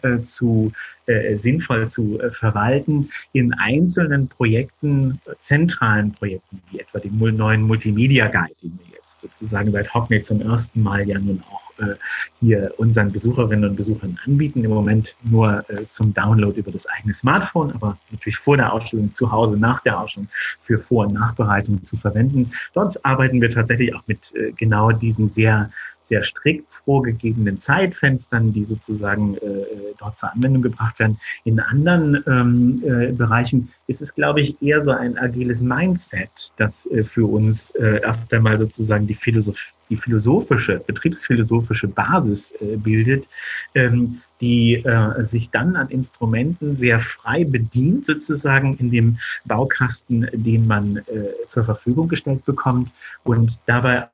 Speaker 2: äh, zu äh, sinnvoll zu äh, verwalten. In einzelnen Projekten, zentralen Projekten, wie etwa dem neuen Multimedia Guide, den wir sozusagen seit Hockney zum ersten Mal ja nun auch äh, hier unseren Besucherinnen und Besuchern anbieten. Im Moment nur äh, zum Download über das eigene Smartphone, aber natürlich vor der Ausstellung zu Hause, nach der Ausstellung für Vor- und Nachbereitung zu verwenden. Dort arbeiten wir tatsächlich auch mit äh, genau diesen sehr sehr strikt vorgegebenen Zeitfenstern, die sozusagen äh, dort zur Anwendung gebracht werden. In anderen ähm, äh, Bereichen ist es, glaube ich, eher so ein agiles Mindset, das äh, für uns äh, erst einmal sozusagen die, Philosoph die philosophische, betriebsphilosophische Basis äh, bildet, ähm, die äh, sich dann an Instrumenten sehr frei bedient, sozusagen in dem Baukasten, den man äh, zur Verfügung gestellt bekommt und dabei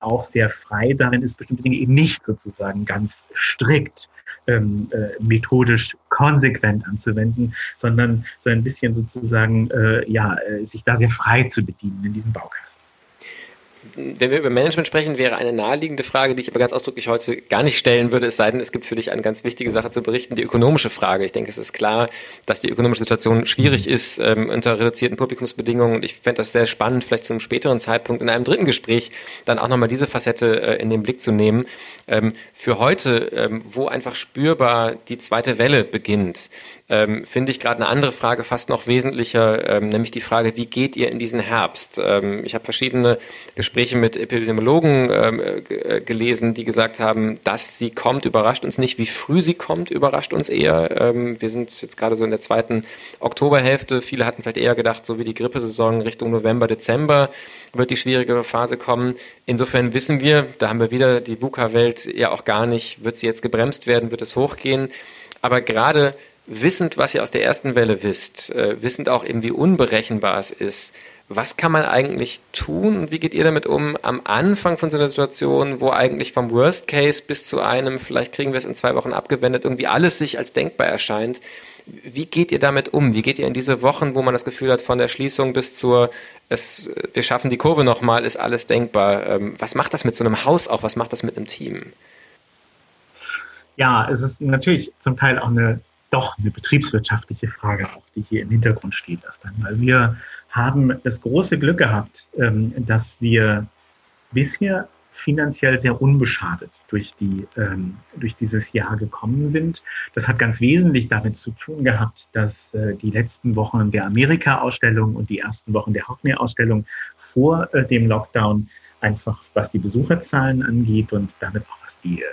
Speaker 2: auch sehr frei darin ist, bestimmte Dinge eben nicht sozusagen ganz strikt ähm, äh, methodisch konsequent anzuwenden, sondern so ein bisschen sozusagen äh, ja, äh, sich da sehr frei zu bedienen in diesem Baukasten
Speaker 1: wenn wir über Management sprechen, wäre eine naheliegende Frage, die ich aber ganz ausdrücklich heute gar nicht stellen würde, es sei denn, es gibt für dich eine ganz wichtige Sache zu berichten, die ökonomische Frage. Ich denke, es ist klar, dass die ökonomische Situation schwierig ist ähm, unter reduzierten Publikumsbedingungen und ich fände das sehr spannend, vielleicht zu einem späteren Zeitpunkt in einem dritten Gespräch dann auch nochmal diese Facette äh, in den Blick zu nehmen. Ähm, für heute, ähm, wo einfach spürbar die zweite Welle beginnt, ähm, finde ich gerade eine andere Frage fast noch wesentlicher, ähm, nämlich die Frage, wie geht ihr in diesen Herbst? Ähm, ich habe verschiedene Gespräche Gespräche mit Epidemiologen ähm, äh, gelesen, die gesagt haben, dass sie kommt, überrascht uns nicht. Wie früh sie kommt, überrascht uns eher. Ähm, wir sind jetzt gerade so in der zweiten Oktoberhälfte. Viele hatten vielleicht eher gedacht, so wie die Grippesaison Richtung November, Dezember wird die schwierigere Phase kommen. Insofern wissen wir, da haben wir wieder die VUCA-Welt ja auch gar nicht, wird sie jetzt gebremst werden, wird es hochgehen. Aber gerade wissend, was ihr aus der ersten Welle wisst, äh, wissend auch eben, wie unberechenbar es ist, was kann man eigentlich tun und wie geht ihr damit um am Anfang von so einer Situation, wo eigentlich vom Worst Case bis zu einem, vielleicht kriegen wir es in zwei Wochen abgewendet, irgendwie alles sich als denkbar erscheint? Wie geht ihr damit um? Wie geht ihr in diese Wochen, wo man das Gefühl hat, von der Schließung bis zur, es, wir schaffen die Kurve nochmal, ist alles denkbar? Ähm, was macht das mit so einem Haus auch? Was macht das mit einem Team?
Speaker 2: Ja, es ist natürlich zum Teil auch eine doch eine betriebswirtschaftliche Frage, auch die hier im Hintergrund steht erst einmal. Wir haben das große Glück gehabt, ähm, dass wir bisher finanziell sehr unbeschadet durch, die, ähm, durch dieses Jahr gekommen sind. Das hat ganz wesentlich damit zu tun gehabt, dass äh, die letzten Wochen der Amerika-Ausstellung und die ersten Wochen der Hockney-Ausstellung vor äh, dem Lockdown einfach, was die Besucherzahlen angeht und damit auch was die äh,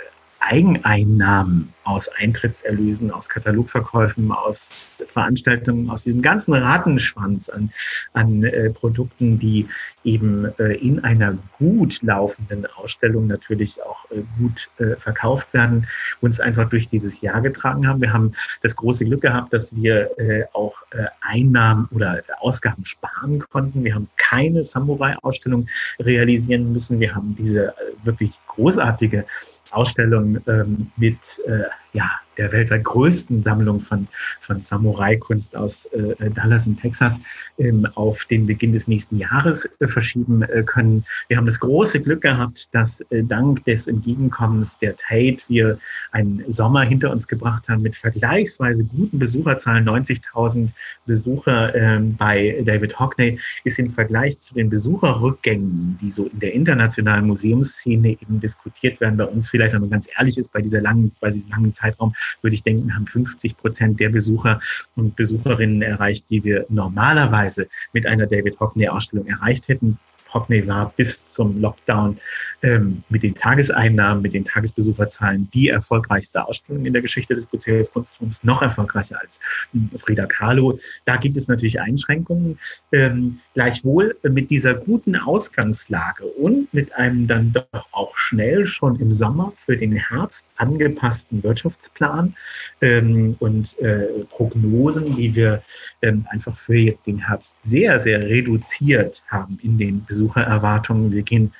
Speaker 2: Eigeneinnahmen aus Eintrittserlösen, aus Katalogverkäufen, aus Veranstaltungen, aus diesem ganzen Ratenschwanz an, an äh, Produkten, die eben äh, in einer gut laufenden Ausstellung natürlich auch äh, gut äh, verkauft werden, uns einfach durch dieses Jahr getragen haben. Wir haben das große Glück gehabt, dass wir äh, auch äh, Einnahmen oder Ausgaben sparen konnten. Wir haben keine Samurai-Ausstellung realisieren müssen. Wir haben diese wirklich großartige Ausstellung ähm, mit äh, ja, der weltweit größten Sammlung von, von Samurai-Kunst aus äh, Dallas in Texas ähm, auf den Beginn des nächsten Jahres äh, verschieben äh, können. Wir haben das große Glück gehabt, dass äh, dank des Entgegenkommens der Tate wir einen Sommer hinter uns gebracht haben mit vergleichsweise guten Besucherzahlen. 90.000 Besucher ähm, bei David Hockney ist im Vergleich zu den Besucherrückgängen, die so in der internationalen Museumsszene eben diskutiert werden, bei uns vielleicht, wenn man ganz ehrlich ist, bei dieser langen, bei diesem langen Zeitraum würde ich denken, haben 50 Prozent der Besucher und Besucherinnen erreicht, die wir normalerweise mit einer David Hockney-Ausstellung erreicht hätten. Hockney war bis zum Lockdown ähm, mit den Tageseinnahmen, mit den Tagesbesucherzahlen die erfolgreichste Ausstellung in der Geschichte des Bucerius Kunstrums, noch erfolgreicher als ähm, Frida Kahlo. Da gibt es natürlich Einschränkungen. Ähm, gleichwohl mit dieser guten Ausgangslage und mit einem dann doch auch schnell schon im Sommer für den Herbst angepassten Wirtschaftsplan ähm, und äh, Prognosen, die wir ähm, einfach für jetzt den Herbst sehr, sehr reduziert haben in den Besuchererwartungen. Wir gehen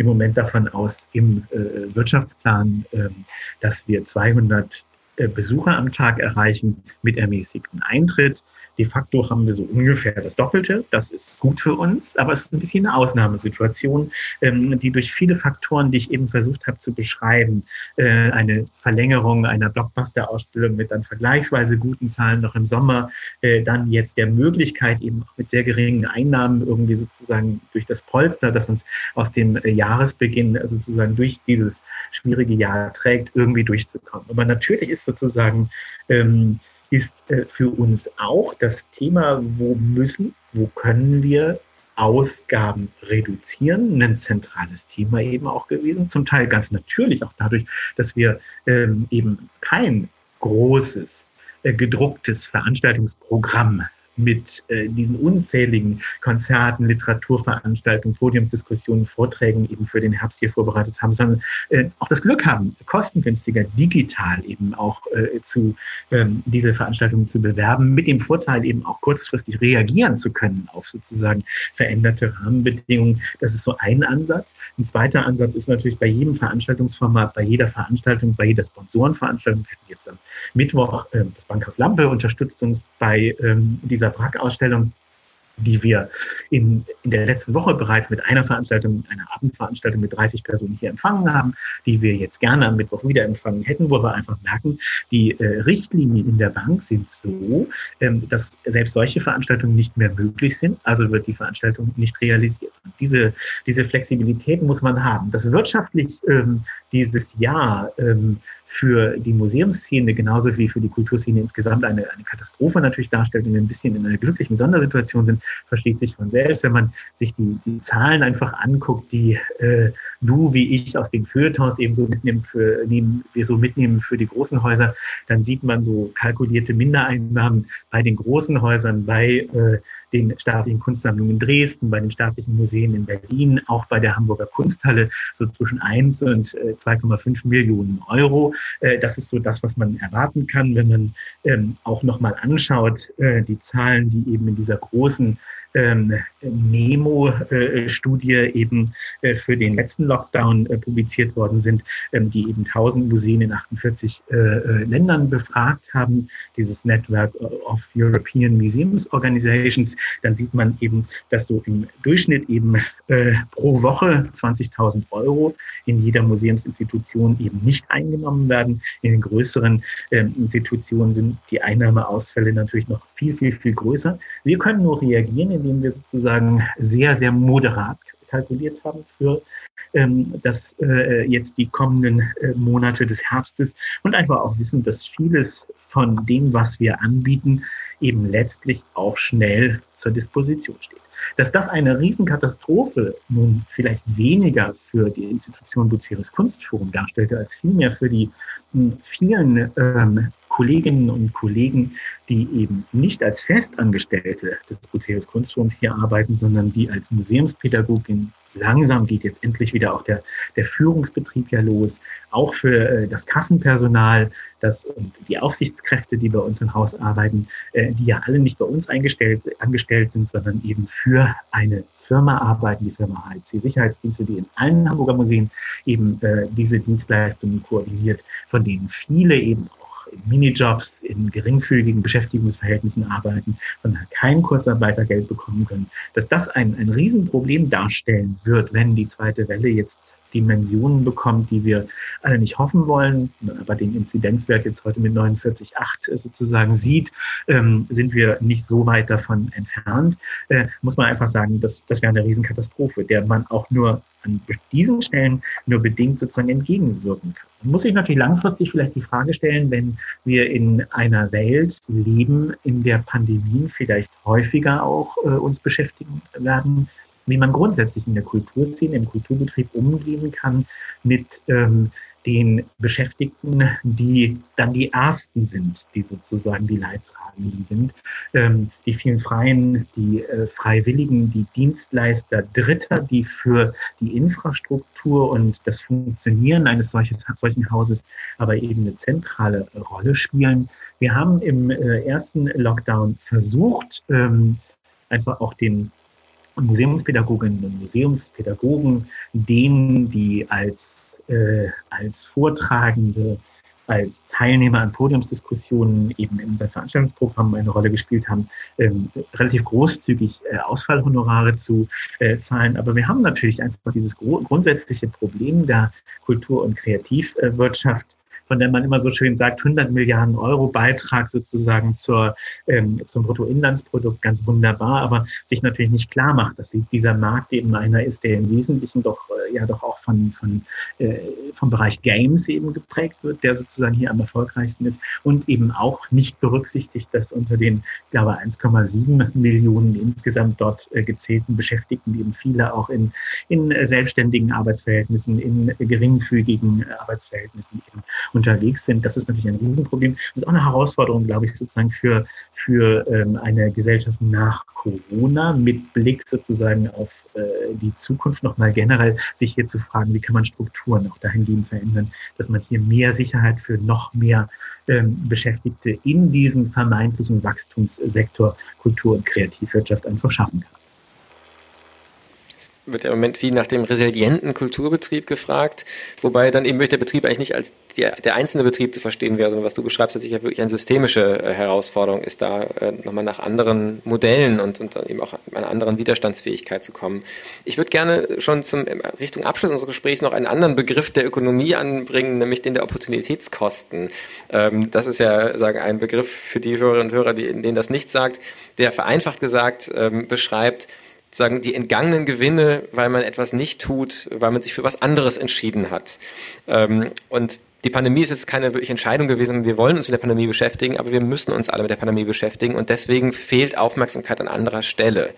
Speaker 2: im Moment davon aus, im äh, Wirtschaftsplan, äh, dass wir 200 äh, Besucher am Tag erreichen mit ermäßigtem Eintritt. De facto haben wir so ungefähr das Doppelte. Das ist gut für uns, aber es ist ein bisschen eine Ausnahmesituation, ähm, die durch viele Faktoren, die ich eben versucht habe zu beschreiben, äh, eine Verlängerung einer Blockbuster-Ausstellung mit dann vergleichsweise guten Zahlen noch im Sommer, äh, dann jetzt der Möglichkeit eben auch mit sehr geringen Einnahmen irgendwie sozusagen durch das Polster, das uns aus dem äh, Jahresbeginn sozusagen durch dieses schwierige Jahr trägt, irgendwie durchzukommen. Aber natürlich ist sozusagen ähm, ist äh, für uns auch das Thema, wo müssen, wo können wir Ausgaben reduzieren, ein zentrales Thema eben auch gewesen. Zum Teil ganz natürlich auch dadurch, dass wir ähm, eben kein großes äh, gedrucktes Veranstaltungsprogramm mit äh, diesen unzähligen Konzerten, Literaturveranstaltungen, Podiumsdiskussionen, Vorträgen eben für den Herbst hier vorbereitet haben, sondern äh, auch das Glück haben, kostengünstiger digital eben auch äh, zu ähm, diese Veranstaltungen zu bewerben, mit dem Vorteil eben auch kurzfristig reagieren zu können auf sozusagen veränderte Rahmenbedingungen. Das ist so ein Ansatz. Ein zweiter Ansatz ist natürlich bei jedem Veranstaltungsformat, bei jeder Veranstaltung, bei jeder Sponsorenveranstaltung, wir hatten jetzt am Mittwoch äh, das Bankhaus Lampe unterstützt uns bei ähm, dieser Brack-Ausstellung die wir in, in der letzten Woche bereits mit einer Veranstaltung, einer Abendveranstaltung mit 30 Personen hier empfangen haben, die wir jetzt gerne am Mittwoch wieder empfangen hätten, wo wir einfach merken, die äh, Richtlinien in der Bank sind so, ähm, dass selbst solche Veranstaltungen nicht mehr möglich sind, also wird die Veranstaltung nicht realisiert. Diese, diese Flexibilität muss man haben. Das wirtschaftlich ähm, dieses Jahr ähm, für die Museumsszene genauso wie für die Kulturszene insgesamt eine, eine Katastrophe natürlich darstellt und wir ein bisschen in einer glücklichen Sondersituation sind, versteht sich von selbst. Wenn man sich die, die Zahlen einfach anguckt, die äh, du wie ich aus den Feuilletons eben so mitnehmen für, nehmen, wir so mitnehmen für die großen Häuser, dann sieht man so kalkulierte Mindereinnahmen bei den großen Häusern, bei äh, den staatlichen Kunstsammlungen in Dresden, bei den staatlichen Museen in Berlin, auch bei der Hamburger Kunsthalle so zwischen 1 und 2,5 äh, Millionen Euro. Äh, das ist so das, was man erwarten kann, wenn man ähm, auch nochmal anschaut, äh, die Zahlen, die eben in dieser großen Nemo-Studie eben äh, für den letzten Lockdown äh, publiziert worden sind, ähm, die eben 1000 Museen in 48 äh, äh, Ländern befragt haben, dieses Network of European Museums Organizations, dann sieht man eben, dass so im Durchschnitt eben äh, pro Woche 20.000 Euro in jeder Museumsinstitution eben nicht eingenommen werden. In den größeren ähm, Institutionen sind die Einnahmeausfälle natürlich noch viel, viel, viel größer. Wir können nur reagieren, indem wir sozusagen sehr, sehr moderat kalkuliert haben für ähm, das äh, jetzt die kommenden äh, Monate des Herbstes und einfach auch wissen, dass vieles von dem, was wir anbieten, eben letztlich auch schnell zur Disposition steht. Dass das eine Riesenkatastrophe nun vielleicht weniger für die Institution Buceris Kunstforum darstellte, als vielmehr für die hm, vielen ähm, Kolleginnen und Kollegen, die eben nicht als Festangestellte des Buceris Kunstforums hier arbeiten, sondern die als Museumspädagogin langsam geht jetzt endlich wieder auch der, der Führungsbetrieb ja los, auch für äh, das Kassenpersonal, das und die Aufsichtskräfte, die bei uns im Haus arbeiten, äh, die ja alle nicht bei uns eingestellt, angestellt sind, sondern eben für eine Firma arbeiten, die Firma HIC Sicherheitsdienste, die in allen Hamburger Museen eben äh, diese Dienstleistungen koordiniert, von denen viele eben in Minijobs, in geringfügigen Beschäftigungsverhältnissen arbeiten und kein Kurzarbeitergeld bekommen können, dass das ein, ein Riesenproblem darstellen wird, wenn die zweite Welle jetzt Dimensionen bekommt, die wir alle nicht hoffen wollen, aber den Inzidenzwert jetzt heute mit 49,8 sozusagen sieht, ähm, sind wir nicht so weit davon entfernt. Äh, muss man einfach sagen, das, das wäre eine Riesenkatastrophe, der man auch nur an diesen Stellen nur bedingt sozusagen entgegenwirken kann. Man muss sich natürlich langfristig vielleicht die Frage stellen, wenn wir in einer Welt leben, in der Pandemien vielleicht häufiger auch äh, uns beschäftigen werden, wie man grundsätzlich in der Kulturszene, im Kulturbetrieb umgehen kann mit ähm, den Beschäftigten, die dann die Ersten sind, die sozusagen die Leidtragenden sind. Ähm, die vielen Freien, die äh, Freiwilligen, die Dienstleister, Dritter, die für die Infrastruktur und das Funktionieren eines solches, solchen Hauses aber eben eine zentrale Rolle spielen. Wir haben im äh, ersten Lockdown versucht, ähm, einfach auch den Museumspädagoginnen und Museumspädagogen, denen, die als, äh, als Vortragende, als Teilnehmer an Podiumsdiskussionen eben in unserem Veranstaltungsprogramm eine Rolle gespielt haben, ähm, relativ großzügig äh, Ausfallhonorare zu äh, zahlen. Aber wir haben natürlich einfach dieses grundsätzliche Problem der Kultur- und Kreativwirtschaft, von der man immer so schön sagt, 100 Milliarden Euro Beitrag sozusagen zur, ähm, zum Bruttoinlandsprodukt, ganz wunderbar, aber sich natürlich nicht klar macht, dass dieser Markt eben einer ist, der im Wesentlichen doch äh, ja doch auch von, von, äh, vom Bereich Games eben geprägt wird, der sozusagen hier am erfolgreichsten ist und eben auch nicht berücksichtigt, dass unter den, ich glaube, 1,7 Millionen insgesamt dort äh, gezählten Beschäftigten eben viele auch in, in äh, selbstständigen Arbeitsverhältnissen, in geringfügigen Arbeitsverhältnissen eben unterwegs sind. Das ist natürlich ein Riesenproblem. Das ist auch eine Herausforderung, glaube ich, sozusagen für, für ähm, eine Gesellschaft nach Corona mit Blick sozusagen auf äh, die Zukunft nochmal generell, sich hier zu fragen, wie kann man Strukturen auch dahingehend verändern, dass man hier mehr Sicherheit für noch mehr ähm, Beschäftigte in diesem vermeintlichen Wachstumssektor Kultur und Kreativwirtschaft einfach schaffen kann
Speaker 1: wird ja im Moment viel nach dem resilienten Kulturbetrieb gefragt, wobei dann eben wirklich der Betrieb eigentlich nicht als die, der einzelne Betrieb zu verstehen wäre, sondern was du beschreibst, dass sicher wirklich eine systemische äh, Herausforderung ist, da äh, nochmal nach anderen Modellen und, und dann eben auch einer anderen Widerstandsfähigkeit zu kommen. Ich würde gerne schon zum Richtung Abschluss unseres Gesprächs noch einen anderen Begriff der Ökonomie anbringen, nämlich den der Opportunitätskosten. Ähm, das ist ja sagen ein Begriff für die Hörerinnen und Hörer, die, denen das nicht sagt, der vereinfacht gesagt ähm, beschreibt, sagen die entgangenen Gewinne, weil man etwas nicht tut, weil man sich für was anderes entschieden hat. Ähm, und die Pandemie ist jetzt keine wirklich Entscheidung gewesen, wir wollen uns mit der Pandemie beschäftigen, aber wir müssen uns alle mit der Pandemie beschäftigen und deswegen fehlt Aufmerksamkeit an anderer Stelle.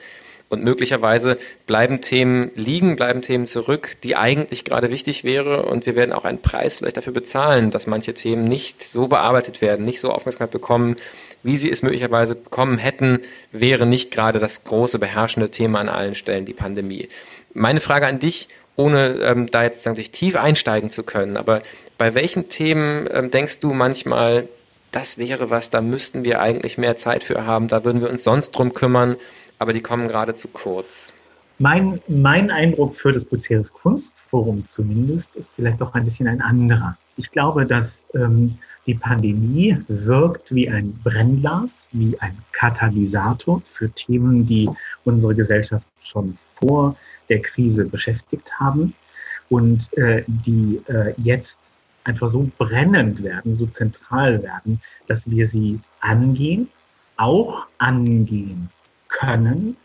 Speaker 1: Und möglicherweise bleiben Themen liegen, bleiben Themen zurück, die eigentlich gerade wichtig wäre. Und wir werden auch einen Preis vielleicht dafür bezahlen, dass manche Themen nicht so bearbeitet werden, nicht so Aufmerksamkeit bekommen, wie sie es möglicherweise bekommen hätten, wäre nicht gerade das große beherrschende Thema an allen Stellen die Pandemie. Meine Frage an dich, ohne ähm, da jetzt wirklich tief einsteigen zu können, aber bei welchen Themen ähm, denkst du manchmal, das wäre was, da müssten wir eigentlich mehr Zeit für haben, da würden wir uns sonst drum kümmern, aber die kommen gerade zu kurz?
Speaker 2: Mein, mein Eindruck für das Buceres Kunstforum zumindest ist vielleicht doch ein bisschen ein anderer. Ich glaube, dass ähm, die Pandemie wirkt wie ein Brennglas, wie ein Katalysator für Themen, die unsere Gesellschaft schon vor der Krise beschäftigt haben und äh, die äh, jetzt einfach so brennend werden, so zentral werden, dass wir sie angehen, auch angehen können,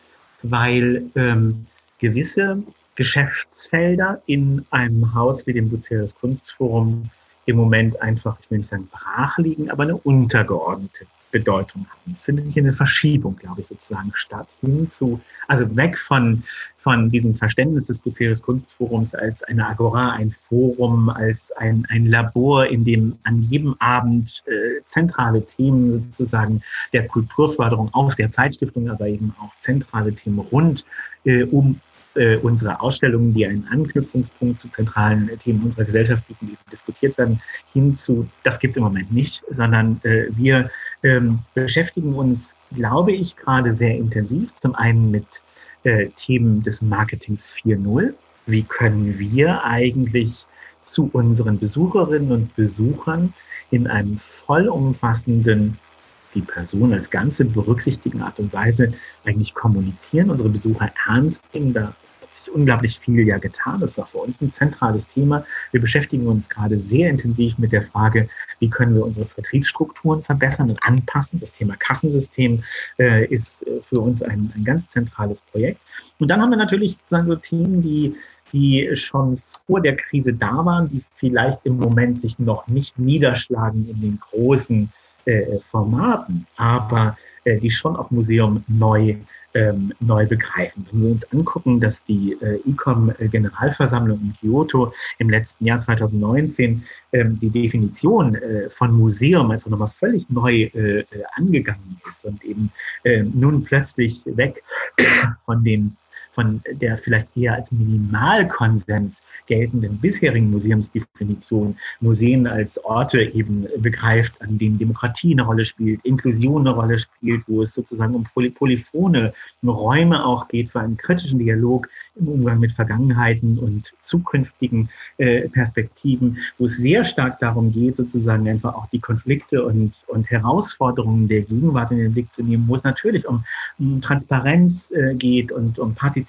Speaker 2: weil ähm, gewisse Geschäftsfelder in einem Haus wie dem Bucerius Kunstforum im Moment einfach, ich will nicht sagen brach liegen, aber eine untergeordnete Bedeutung haben. Es findet hier eine Verschiebung, glaube ich, sozusagen statt, hin zu, also weg von, von diesem Verständnis des Bucerius Kunstforums als eine Agora, ein Forum, als ein, ein Labor, in dem an jedem Abend äh, zentrale Themen sozusagen der Kulturförderung aus der Zeitstiftung, aber eben auch zentrale Themen rund äh, um äh, unsere Ausstellungen, die einen Anknüpfungspunkt zu zentralen Themen unserer Gesellschaft bieten, die diskutiert werden, hinzu, das gibt es im Moment nicht, sondern äh, wir ähm, beschäftigen uns, glaube ich, gerade sehr intensiv, zum einen mit äh, Themen des Marketings 4.0. Wie können wir eigentlich zu unseren Besucherinnen und Besuchern in einem vollumfassenden die Person als Ganze berücksichtigen Art und Weise eigentlich kommunizieren, unsere Besucher ernst nehmen. Da sich unglaublich viel ja getan. Das ist auch für uns ein zentrales Thema. Wir beschäftigen uns gerade sehr intensiv mit der Frage, wie können wir unsere Vertriebsstrukturen verbessern und anpassen. Das Thema Kassensystem äh, ist äh, für uns ein, ein ganz zentrales Projekt. Und dann haben wir natürlich so Themen, die die schon vor der Krise da waren, die vielleicht im Moment sich noch nicht niederschlagen in den großen äh, Formaten, aber äh, die schon auch Museum neu ähm, neu begreifen. Wenn wir uns angucken, dass die äh, ICOM-Generalversammlung in Kyoto im letzten Jahr 2019 ähm, die Definition äh, von Museum einfach nochmal völlig neu äh, angegangen ist und eben äh, nun plötzlich weg von den von der vielleicht eher als Minimalkonsens geltenden bisherigen Museumsdefinition Museen als Orte eben begreift, an denen Demokratie eine Rolle spielt, Inklusion eine Rolle spielt, wo es sozusagen um poly polyphone Räume auch geht für einen kritischen Dialog im Umgang mit Vergangenheiten und zukünftigen äh, Perspektiven, wo es sehr stark darum geht, sozusagen einfach auch die Konflikte und, und Herausforderungen der Gegenwart in den Blick zu nehmen, wo es natürlich um, um Transparenz äh, geht und um Partizipation,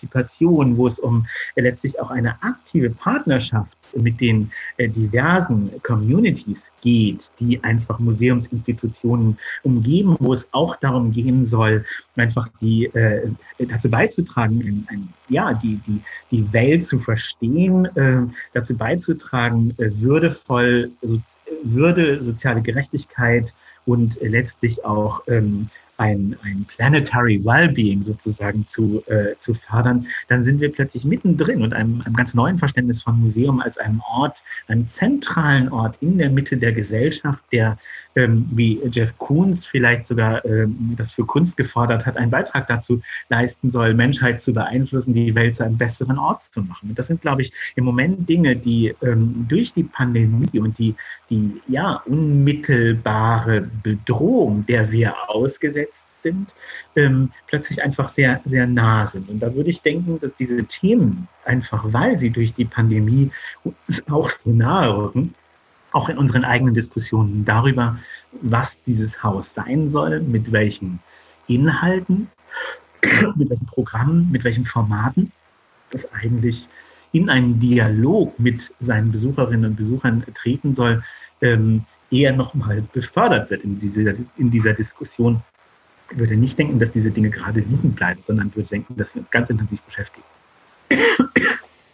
Speaker 2: wo es um äh, letztlich auch eine aktive Partnerschaft mit den äh, diversen Communities geht, die einfach Museumsinstitutionen umgeben, wo es auch darum gehen soll, einfach die äh, dazu beizutragen, ein, ein, ja, die, die, die Welt zu verstehen, äh, dazu beizutragen, äh, würdevoll, so, Würde, soziale Gerechtigkeit und letztlich auch ähm, ein, ein Planetary Wellbeing sozusagen zu, äh, zu fördern, dann sind wir plötzlich mittendrin und einem, einem ganz neuen Verständnis von Museum als einem Ort, einem zentralen Ort in der Mitte der Gesellschaft, der, ähm, wie Jeff Koons vielleicht sogar ähm, das für Kunst gefordert hat, einen Beitrag dazu leisten soll, Menschheit zu beeinflussen, die Welt zu einem besseren Ort zu machen. Und das sind, glaube ich, im Moment Dinge, die ähm, durch die Pandemie und die, die ja unmittelbare Bedrohung, der wir ausgesetzt sind, ähm, plötzlich einfach sehr, sehr nah sind. Und da würde ich denken, dass diese Themen einfach, weil sie durch die Pandemie uns auch so nahe rücken, auch in unseren eigenen Diskussionen darüber, was dieses Haus sein soll, mit welchen Inhalten, mit welchen Programmen, mit welchen Formaten, das eigentlich in einen Dialog mit seinen Besucherinnen und Besuchern treten soll, ähm, eher nochmal befördert wird in dieser, in dieser Diskussion würde nicht denken, dass diese Dinge gerade liegen bleiben, sondern würde denken, dass sie uns ganz intensiv beschäftigen.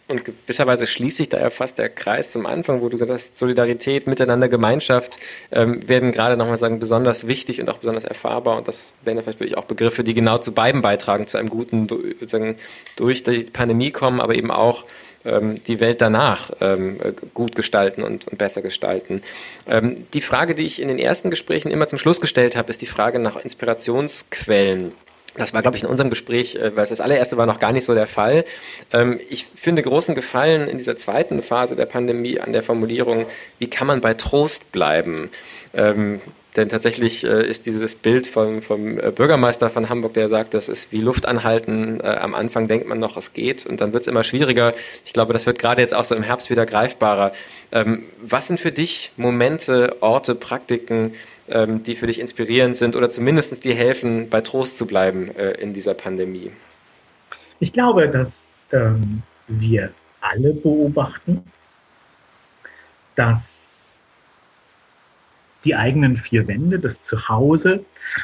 Speaker 1: Und gewisserweise schließt sich da ja fast der Kreis zum Anfang, wo du gesagt hast, Solidarität, Miteinander, Gemeinschaft ähm, werden gerade nochmal sagen besonders wichtig und auch besonders erfahrbar. Und das wären ja vielleicht wirklich auch Begriffe, die genau zu beiden beitragen, zu einem guten, sozusagen durch die Pandemie kommen, aber eben auch ähm, die Welt danach ähm, gut gestalten und, und besser gestalten. Ähm, die Frage, die ich in den ersten Gesprächen immer zum Schluss gestellt habe, ist die Frage nach Inspirationsquellen. Das war, glaube ich, in unserem Gespräch, äh, weil es das allererste war noch gar nicht so der Fall. Ähm, ich finde großen Gefallen in dieser zweiten Phase der Pandemie an der Formulierung, wie kann man bei Trost bleiben? Ähm, denn tatsächlich äh, ist dieses Bild vom, vom äh, Bürgermeister von Hamburg, der sagt, das ist wie Luft anhalten. am Anfang denkt man noch, es geht und dann wird es immer schwieriger. Ich glaube, das wird gerade jetzt auch so im Herbst wieder greifbarer. Ähm, was sind für dich Momente, Orte, Praktiken, ähm, die für dich inspirierend sind oder zumindest dir helfen, bei Trost zu bleiben äh, in dieser Pandemie?
Speaker 2: Ich glaube, dass ähm, wir alle beobachten, dass die eigenen vier Wände, das Zuhause,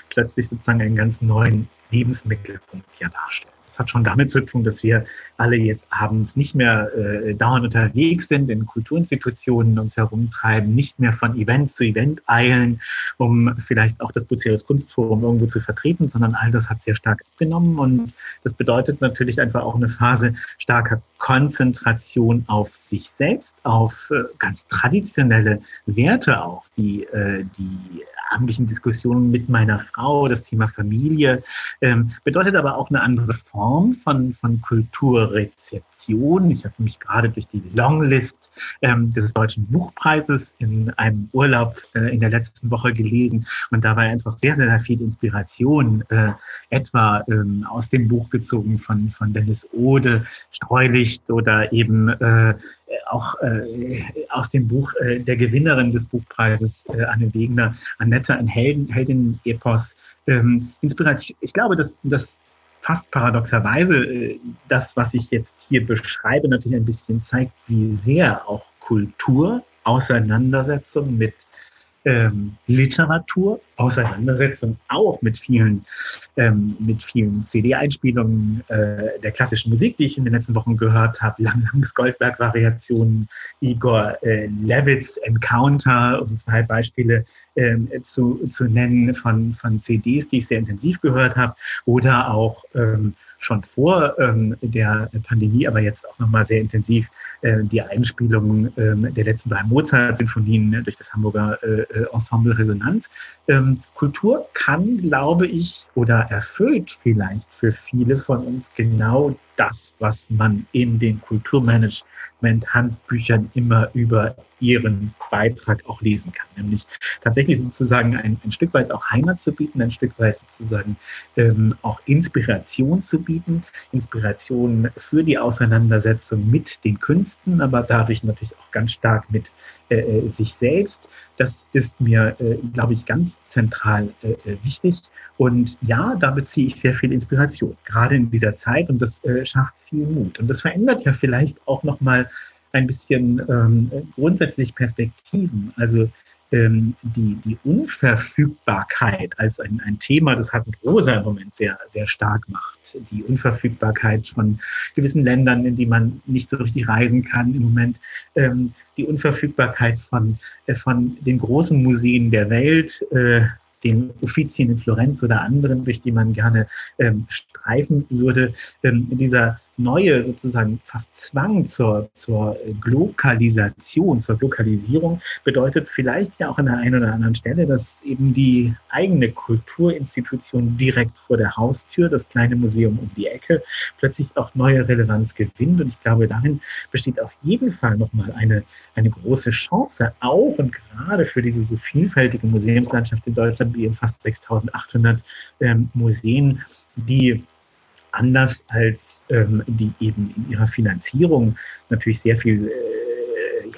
Speaker 2: plötzlich sozusagen einen ganz neuen Lebensmittelpunkt ja darstellen. Das hat schon damit zu tun, dass wir alle jetzt abends nicht mehr äh, dauernd unterwegs sind, in Kulturinstitutionen uns herumtreiben, nicht mehr von Event zu Event eilen, um vielleicht auch das Bucerius Kunstforum irgendwo zu vertreten, sondern all das hat sehr stark abgenommen. Und das bedeutet natürlich einfach auch eine Phase starker Konzentration auf sich selbst, auf äh, ganz traditionelle Werte auch, die, äh, die abendlichen Diskussionen mit meiner Frau, das Thema Familie, ähm, bedeutet aber auch eine andere Form von, von Kulturrezeption. Ich habe mich gerade durch die Longlist ähm, des Deutschen Buchpreises in einem Urlaub äh, in der letzten Woche gelesen und da war einfach sehr, sehr viel Inspiration, äh, etwa ähm, aus dem Buch gezogen von, von Dennis Ode, Streulicht oder eben äh, auch äh, aus dem Buch äh, der Gewinnerin des Buchpreises, äh, Anne Wegner, Annette, ein Helden, Heldinnen-Epos. Ähm, Inspiration. Ich glaube, dass, dass fast paradoxerweise äh, das, was ich jetzt hier beschreibe, natürlich ein bisschen zeigt, wie sehr auch Kultur, Auseinandersetzung mit ähm, Literatur, Auseinandersetzung auch mit vielen, ähm, mit vielen CD-Einspielungen äh, der klassischen Musik, die ich in den letzten Wochen gehört habe, Lang Langs Goldberg-Variationen, Igor äh, Levitz Encounter, um zwei Beispiele ähm, zu, zu nennen von, von CDs, die ich sehr intensiv gehört habe, oder auch ähm, schon vor ähm, der Pandemie, aber jetzt auch nochmal sehr intensiv äh, die Einspielung ähm, der letzten drei Mozart-Sinfonien äh, durch das Hamburger äh, äh, Ensemble Resonanz. Ähm, Kultur kann, glaube ich, oder erfüllt vielleicht für viele von uns genau das, was man in den Kulturmanagement Handbüchern immer über ihren Beitrag auch lesen kann. Nämlich tatsächlich sozusagen ein, ein Stück weit auch Heimat zu bieten, ein Stück weit sozusagen ähm, auch Inspiration zu bieten, Inspiration für die Auseinandersetzung mit den Künsten, aber dadurch natürlich auch ganz stark mit äh, äh sich selbst. Das ist mir, äh, glaube ich, ganz zentral äh, äh, wichtig. Und ja, da beziehe ich sehr viel Inspiration, gerade in dieser Zeit. Und das äh, schafft viel Mut. Und das verändert ja vielleicht auch nochmal ein bisschen ähm, grundsätzlich Perspektiven. Also ähm, die, die Unverfügbarkeit als ein, ein Thema, das hat Rosa im Moment sehr, sehr stark macht. Die Unverfügbarkeit von gewissen Ländern, in die man nicht so richtig reisen kann im Moment. Ähm, die Unverfügbarkeit von, äh, von den großen Museen der Welt, äh, den Uffizien in Florenz oder anderen, durch die man gerne ähm, streifen würde. Ähm, dieser neue sozusagen fast Zwang zur, zur Glokalisation, zur Lokalisierung bedeutet vielleicht ja auch an der einen oder anderen Stelle, dass eben die eigene Kulturinstitution direkt vor der Haustür, das kleine Museum um die Ecke, plötzlich auch neue Relevanz gewinnt. Und ich glaube, darin besteht auf jeden Fall nochmal eine, eine große Chance, auch und gerade für diese so vielfältige Museumslandschaft in Deutschland, wie in fast 6800 ähm, Museen, die anders als ähm, die eben in ihrer Finanzierung natürlich sehr viel äh,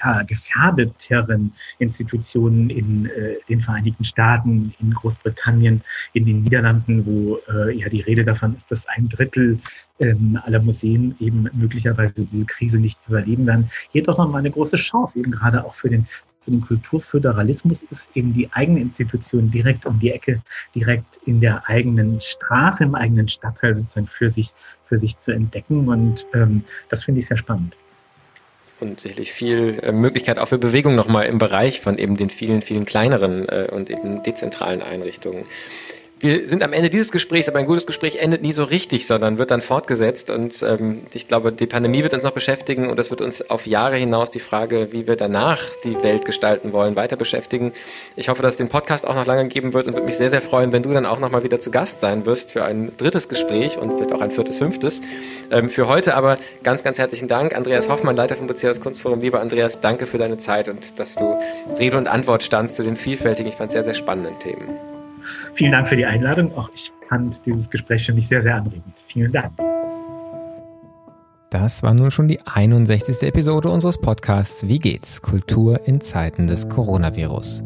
Speaker 2: ja, gefährdeteren Institutionen in äh, den Vereinigten Staaten, in Großbritannien, in den Niederlanden, wo äh, ja die Rede davon ist, dass ein Drittel ähm, aller Museen eben möglicherweise diese Krise nicht überleben werden. Hier doch nochmal eine große Chance, eben gerade auch für den für den Kulturföderalismus ist eben die eigene Institution direkt um die Ecke, direkt in der eigenen Straße, im eigenen Stadtteil sozusagen für sich, für sich zu entdecken. Und ähm, das finde ich sehr spannend.
Speaker 1: und sicherlich viel äh, Möglichkeit auch für Bewegung nochmal im Bereich von eben den vielen, vielen kleineren äh, und eben dezentralen Einrichtungen wir sind am Ende dieses Gesprächs, aber ein gutes Gespräch endet nie so richtig, sondern wird dann fortgesetzt. Und ähm, ich glaube, die Pandemie wird uns noch beschäftigen und das wird uns auf Jahre hinaus die Frage, wie wir danach die Welt gestalten wollen, weiter beschäftigen. Ich hoffe, dass es den Podcast auch noch lange geben wird und würde mich sehr, sehr freuen, wenn du dann auch nochmal wieder zu Gast sein wirst für ein drittes Gespräch und vielleicht auch ein viertes, fünftes. Ähm, für heute aber ganz, ganz herzlichen Dank. Andreas Hoffmann, Leiter vom Beziehers Kunstforum. Lieber Andreas, danke für deine Zeit und dass du Rede und Antwort standst zu den vielfältigen, ich fand sehr, sehr spannenden Themen.
Speaker 2: Vielen Dank für die Einladung. Auch ich fand dieses Gespräch für mich sehr, sehr anregend. Vielen Dank.
Speaker 1: Das war nun schon die 61. Episode unseres Podcasts Wie geht's? Kultur in Zeiten des Coronavirus.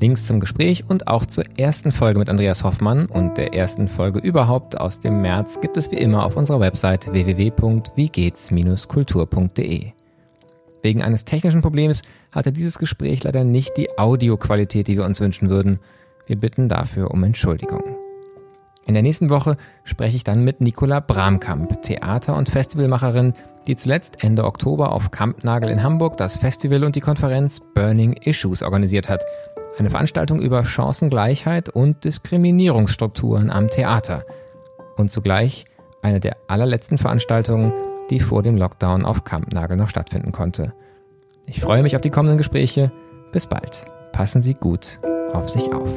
Speaker 1: Links zum Gespräch und auch zur ersten Folge mit Andreas Hoffmann und der ersten Folge überhaupt aus dem März gibt es wie immer auf unserer Website www.wiegehts-kultur.de. Wegen eines technischen Problems hatte dieses Gespräch leider nicht die Audioqualität, die wir uns wünschen würden. Wir bitten dafür um Entschuldigung. In der nächsten Woche spreche ich dann mit Nicola Bramkamp, Theater- und Festivalmacherin, die zuletzt Ende Oktober auf Kampnagel in Hamburg das Festival und die Konferenz Burning Issues organisiert hat. Eine Veranstaltung über Chancengleichheit und Diskriminierungsstrukturen am Theater. Und zugleich eine der allerletzten Veranstaltungen, die vor dem Lockdown auf Kampnagel noch stattfinden konnte. Ich freue mich auf die kommenden Gespräche. Bis bald. Passen Sie gut auf sich auf.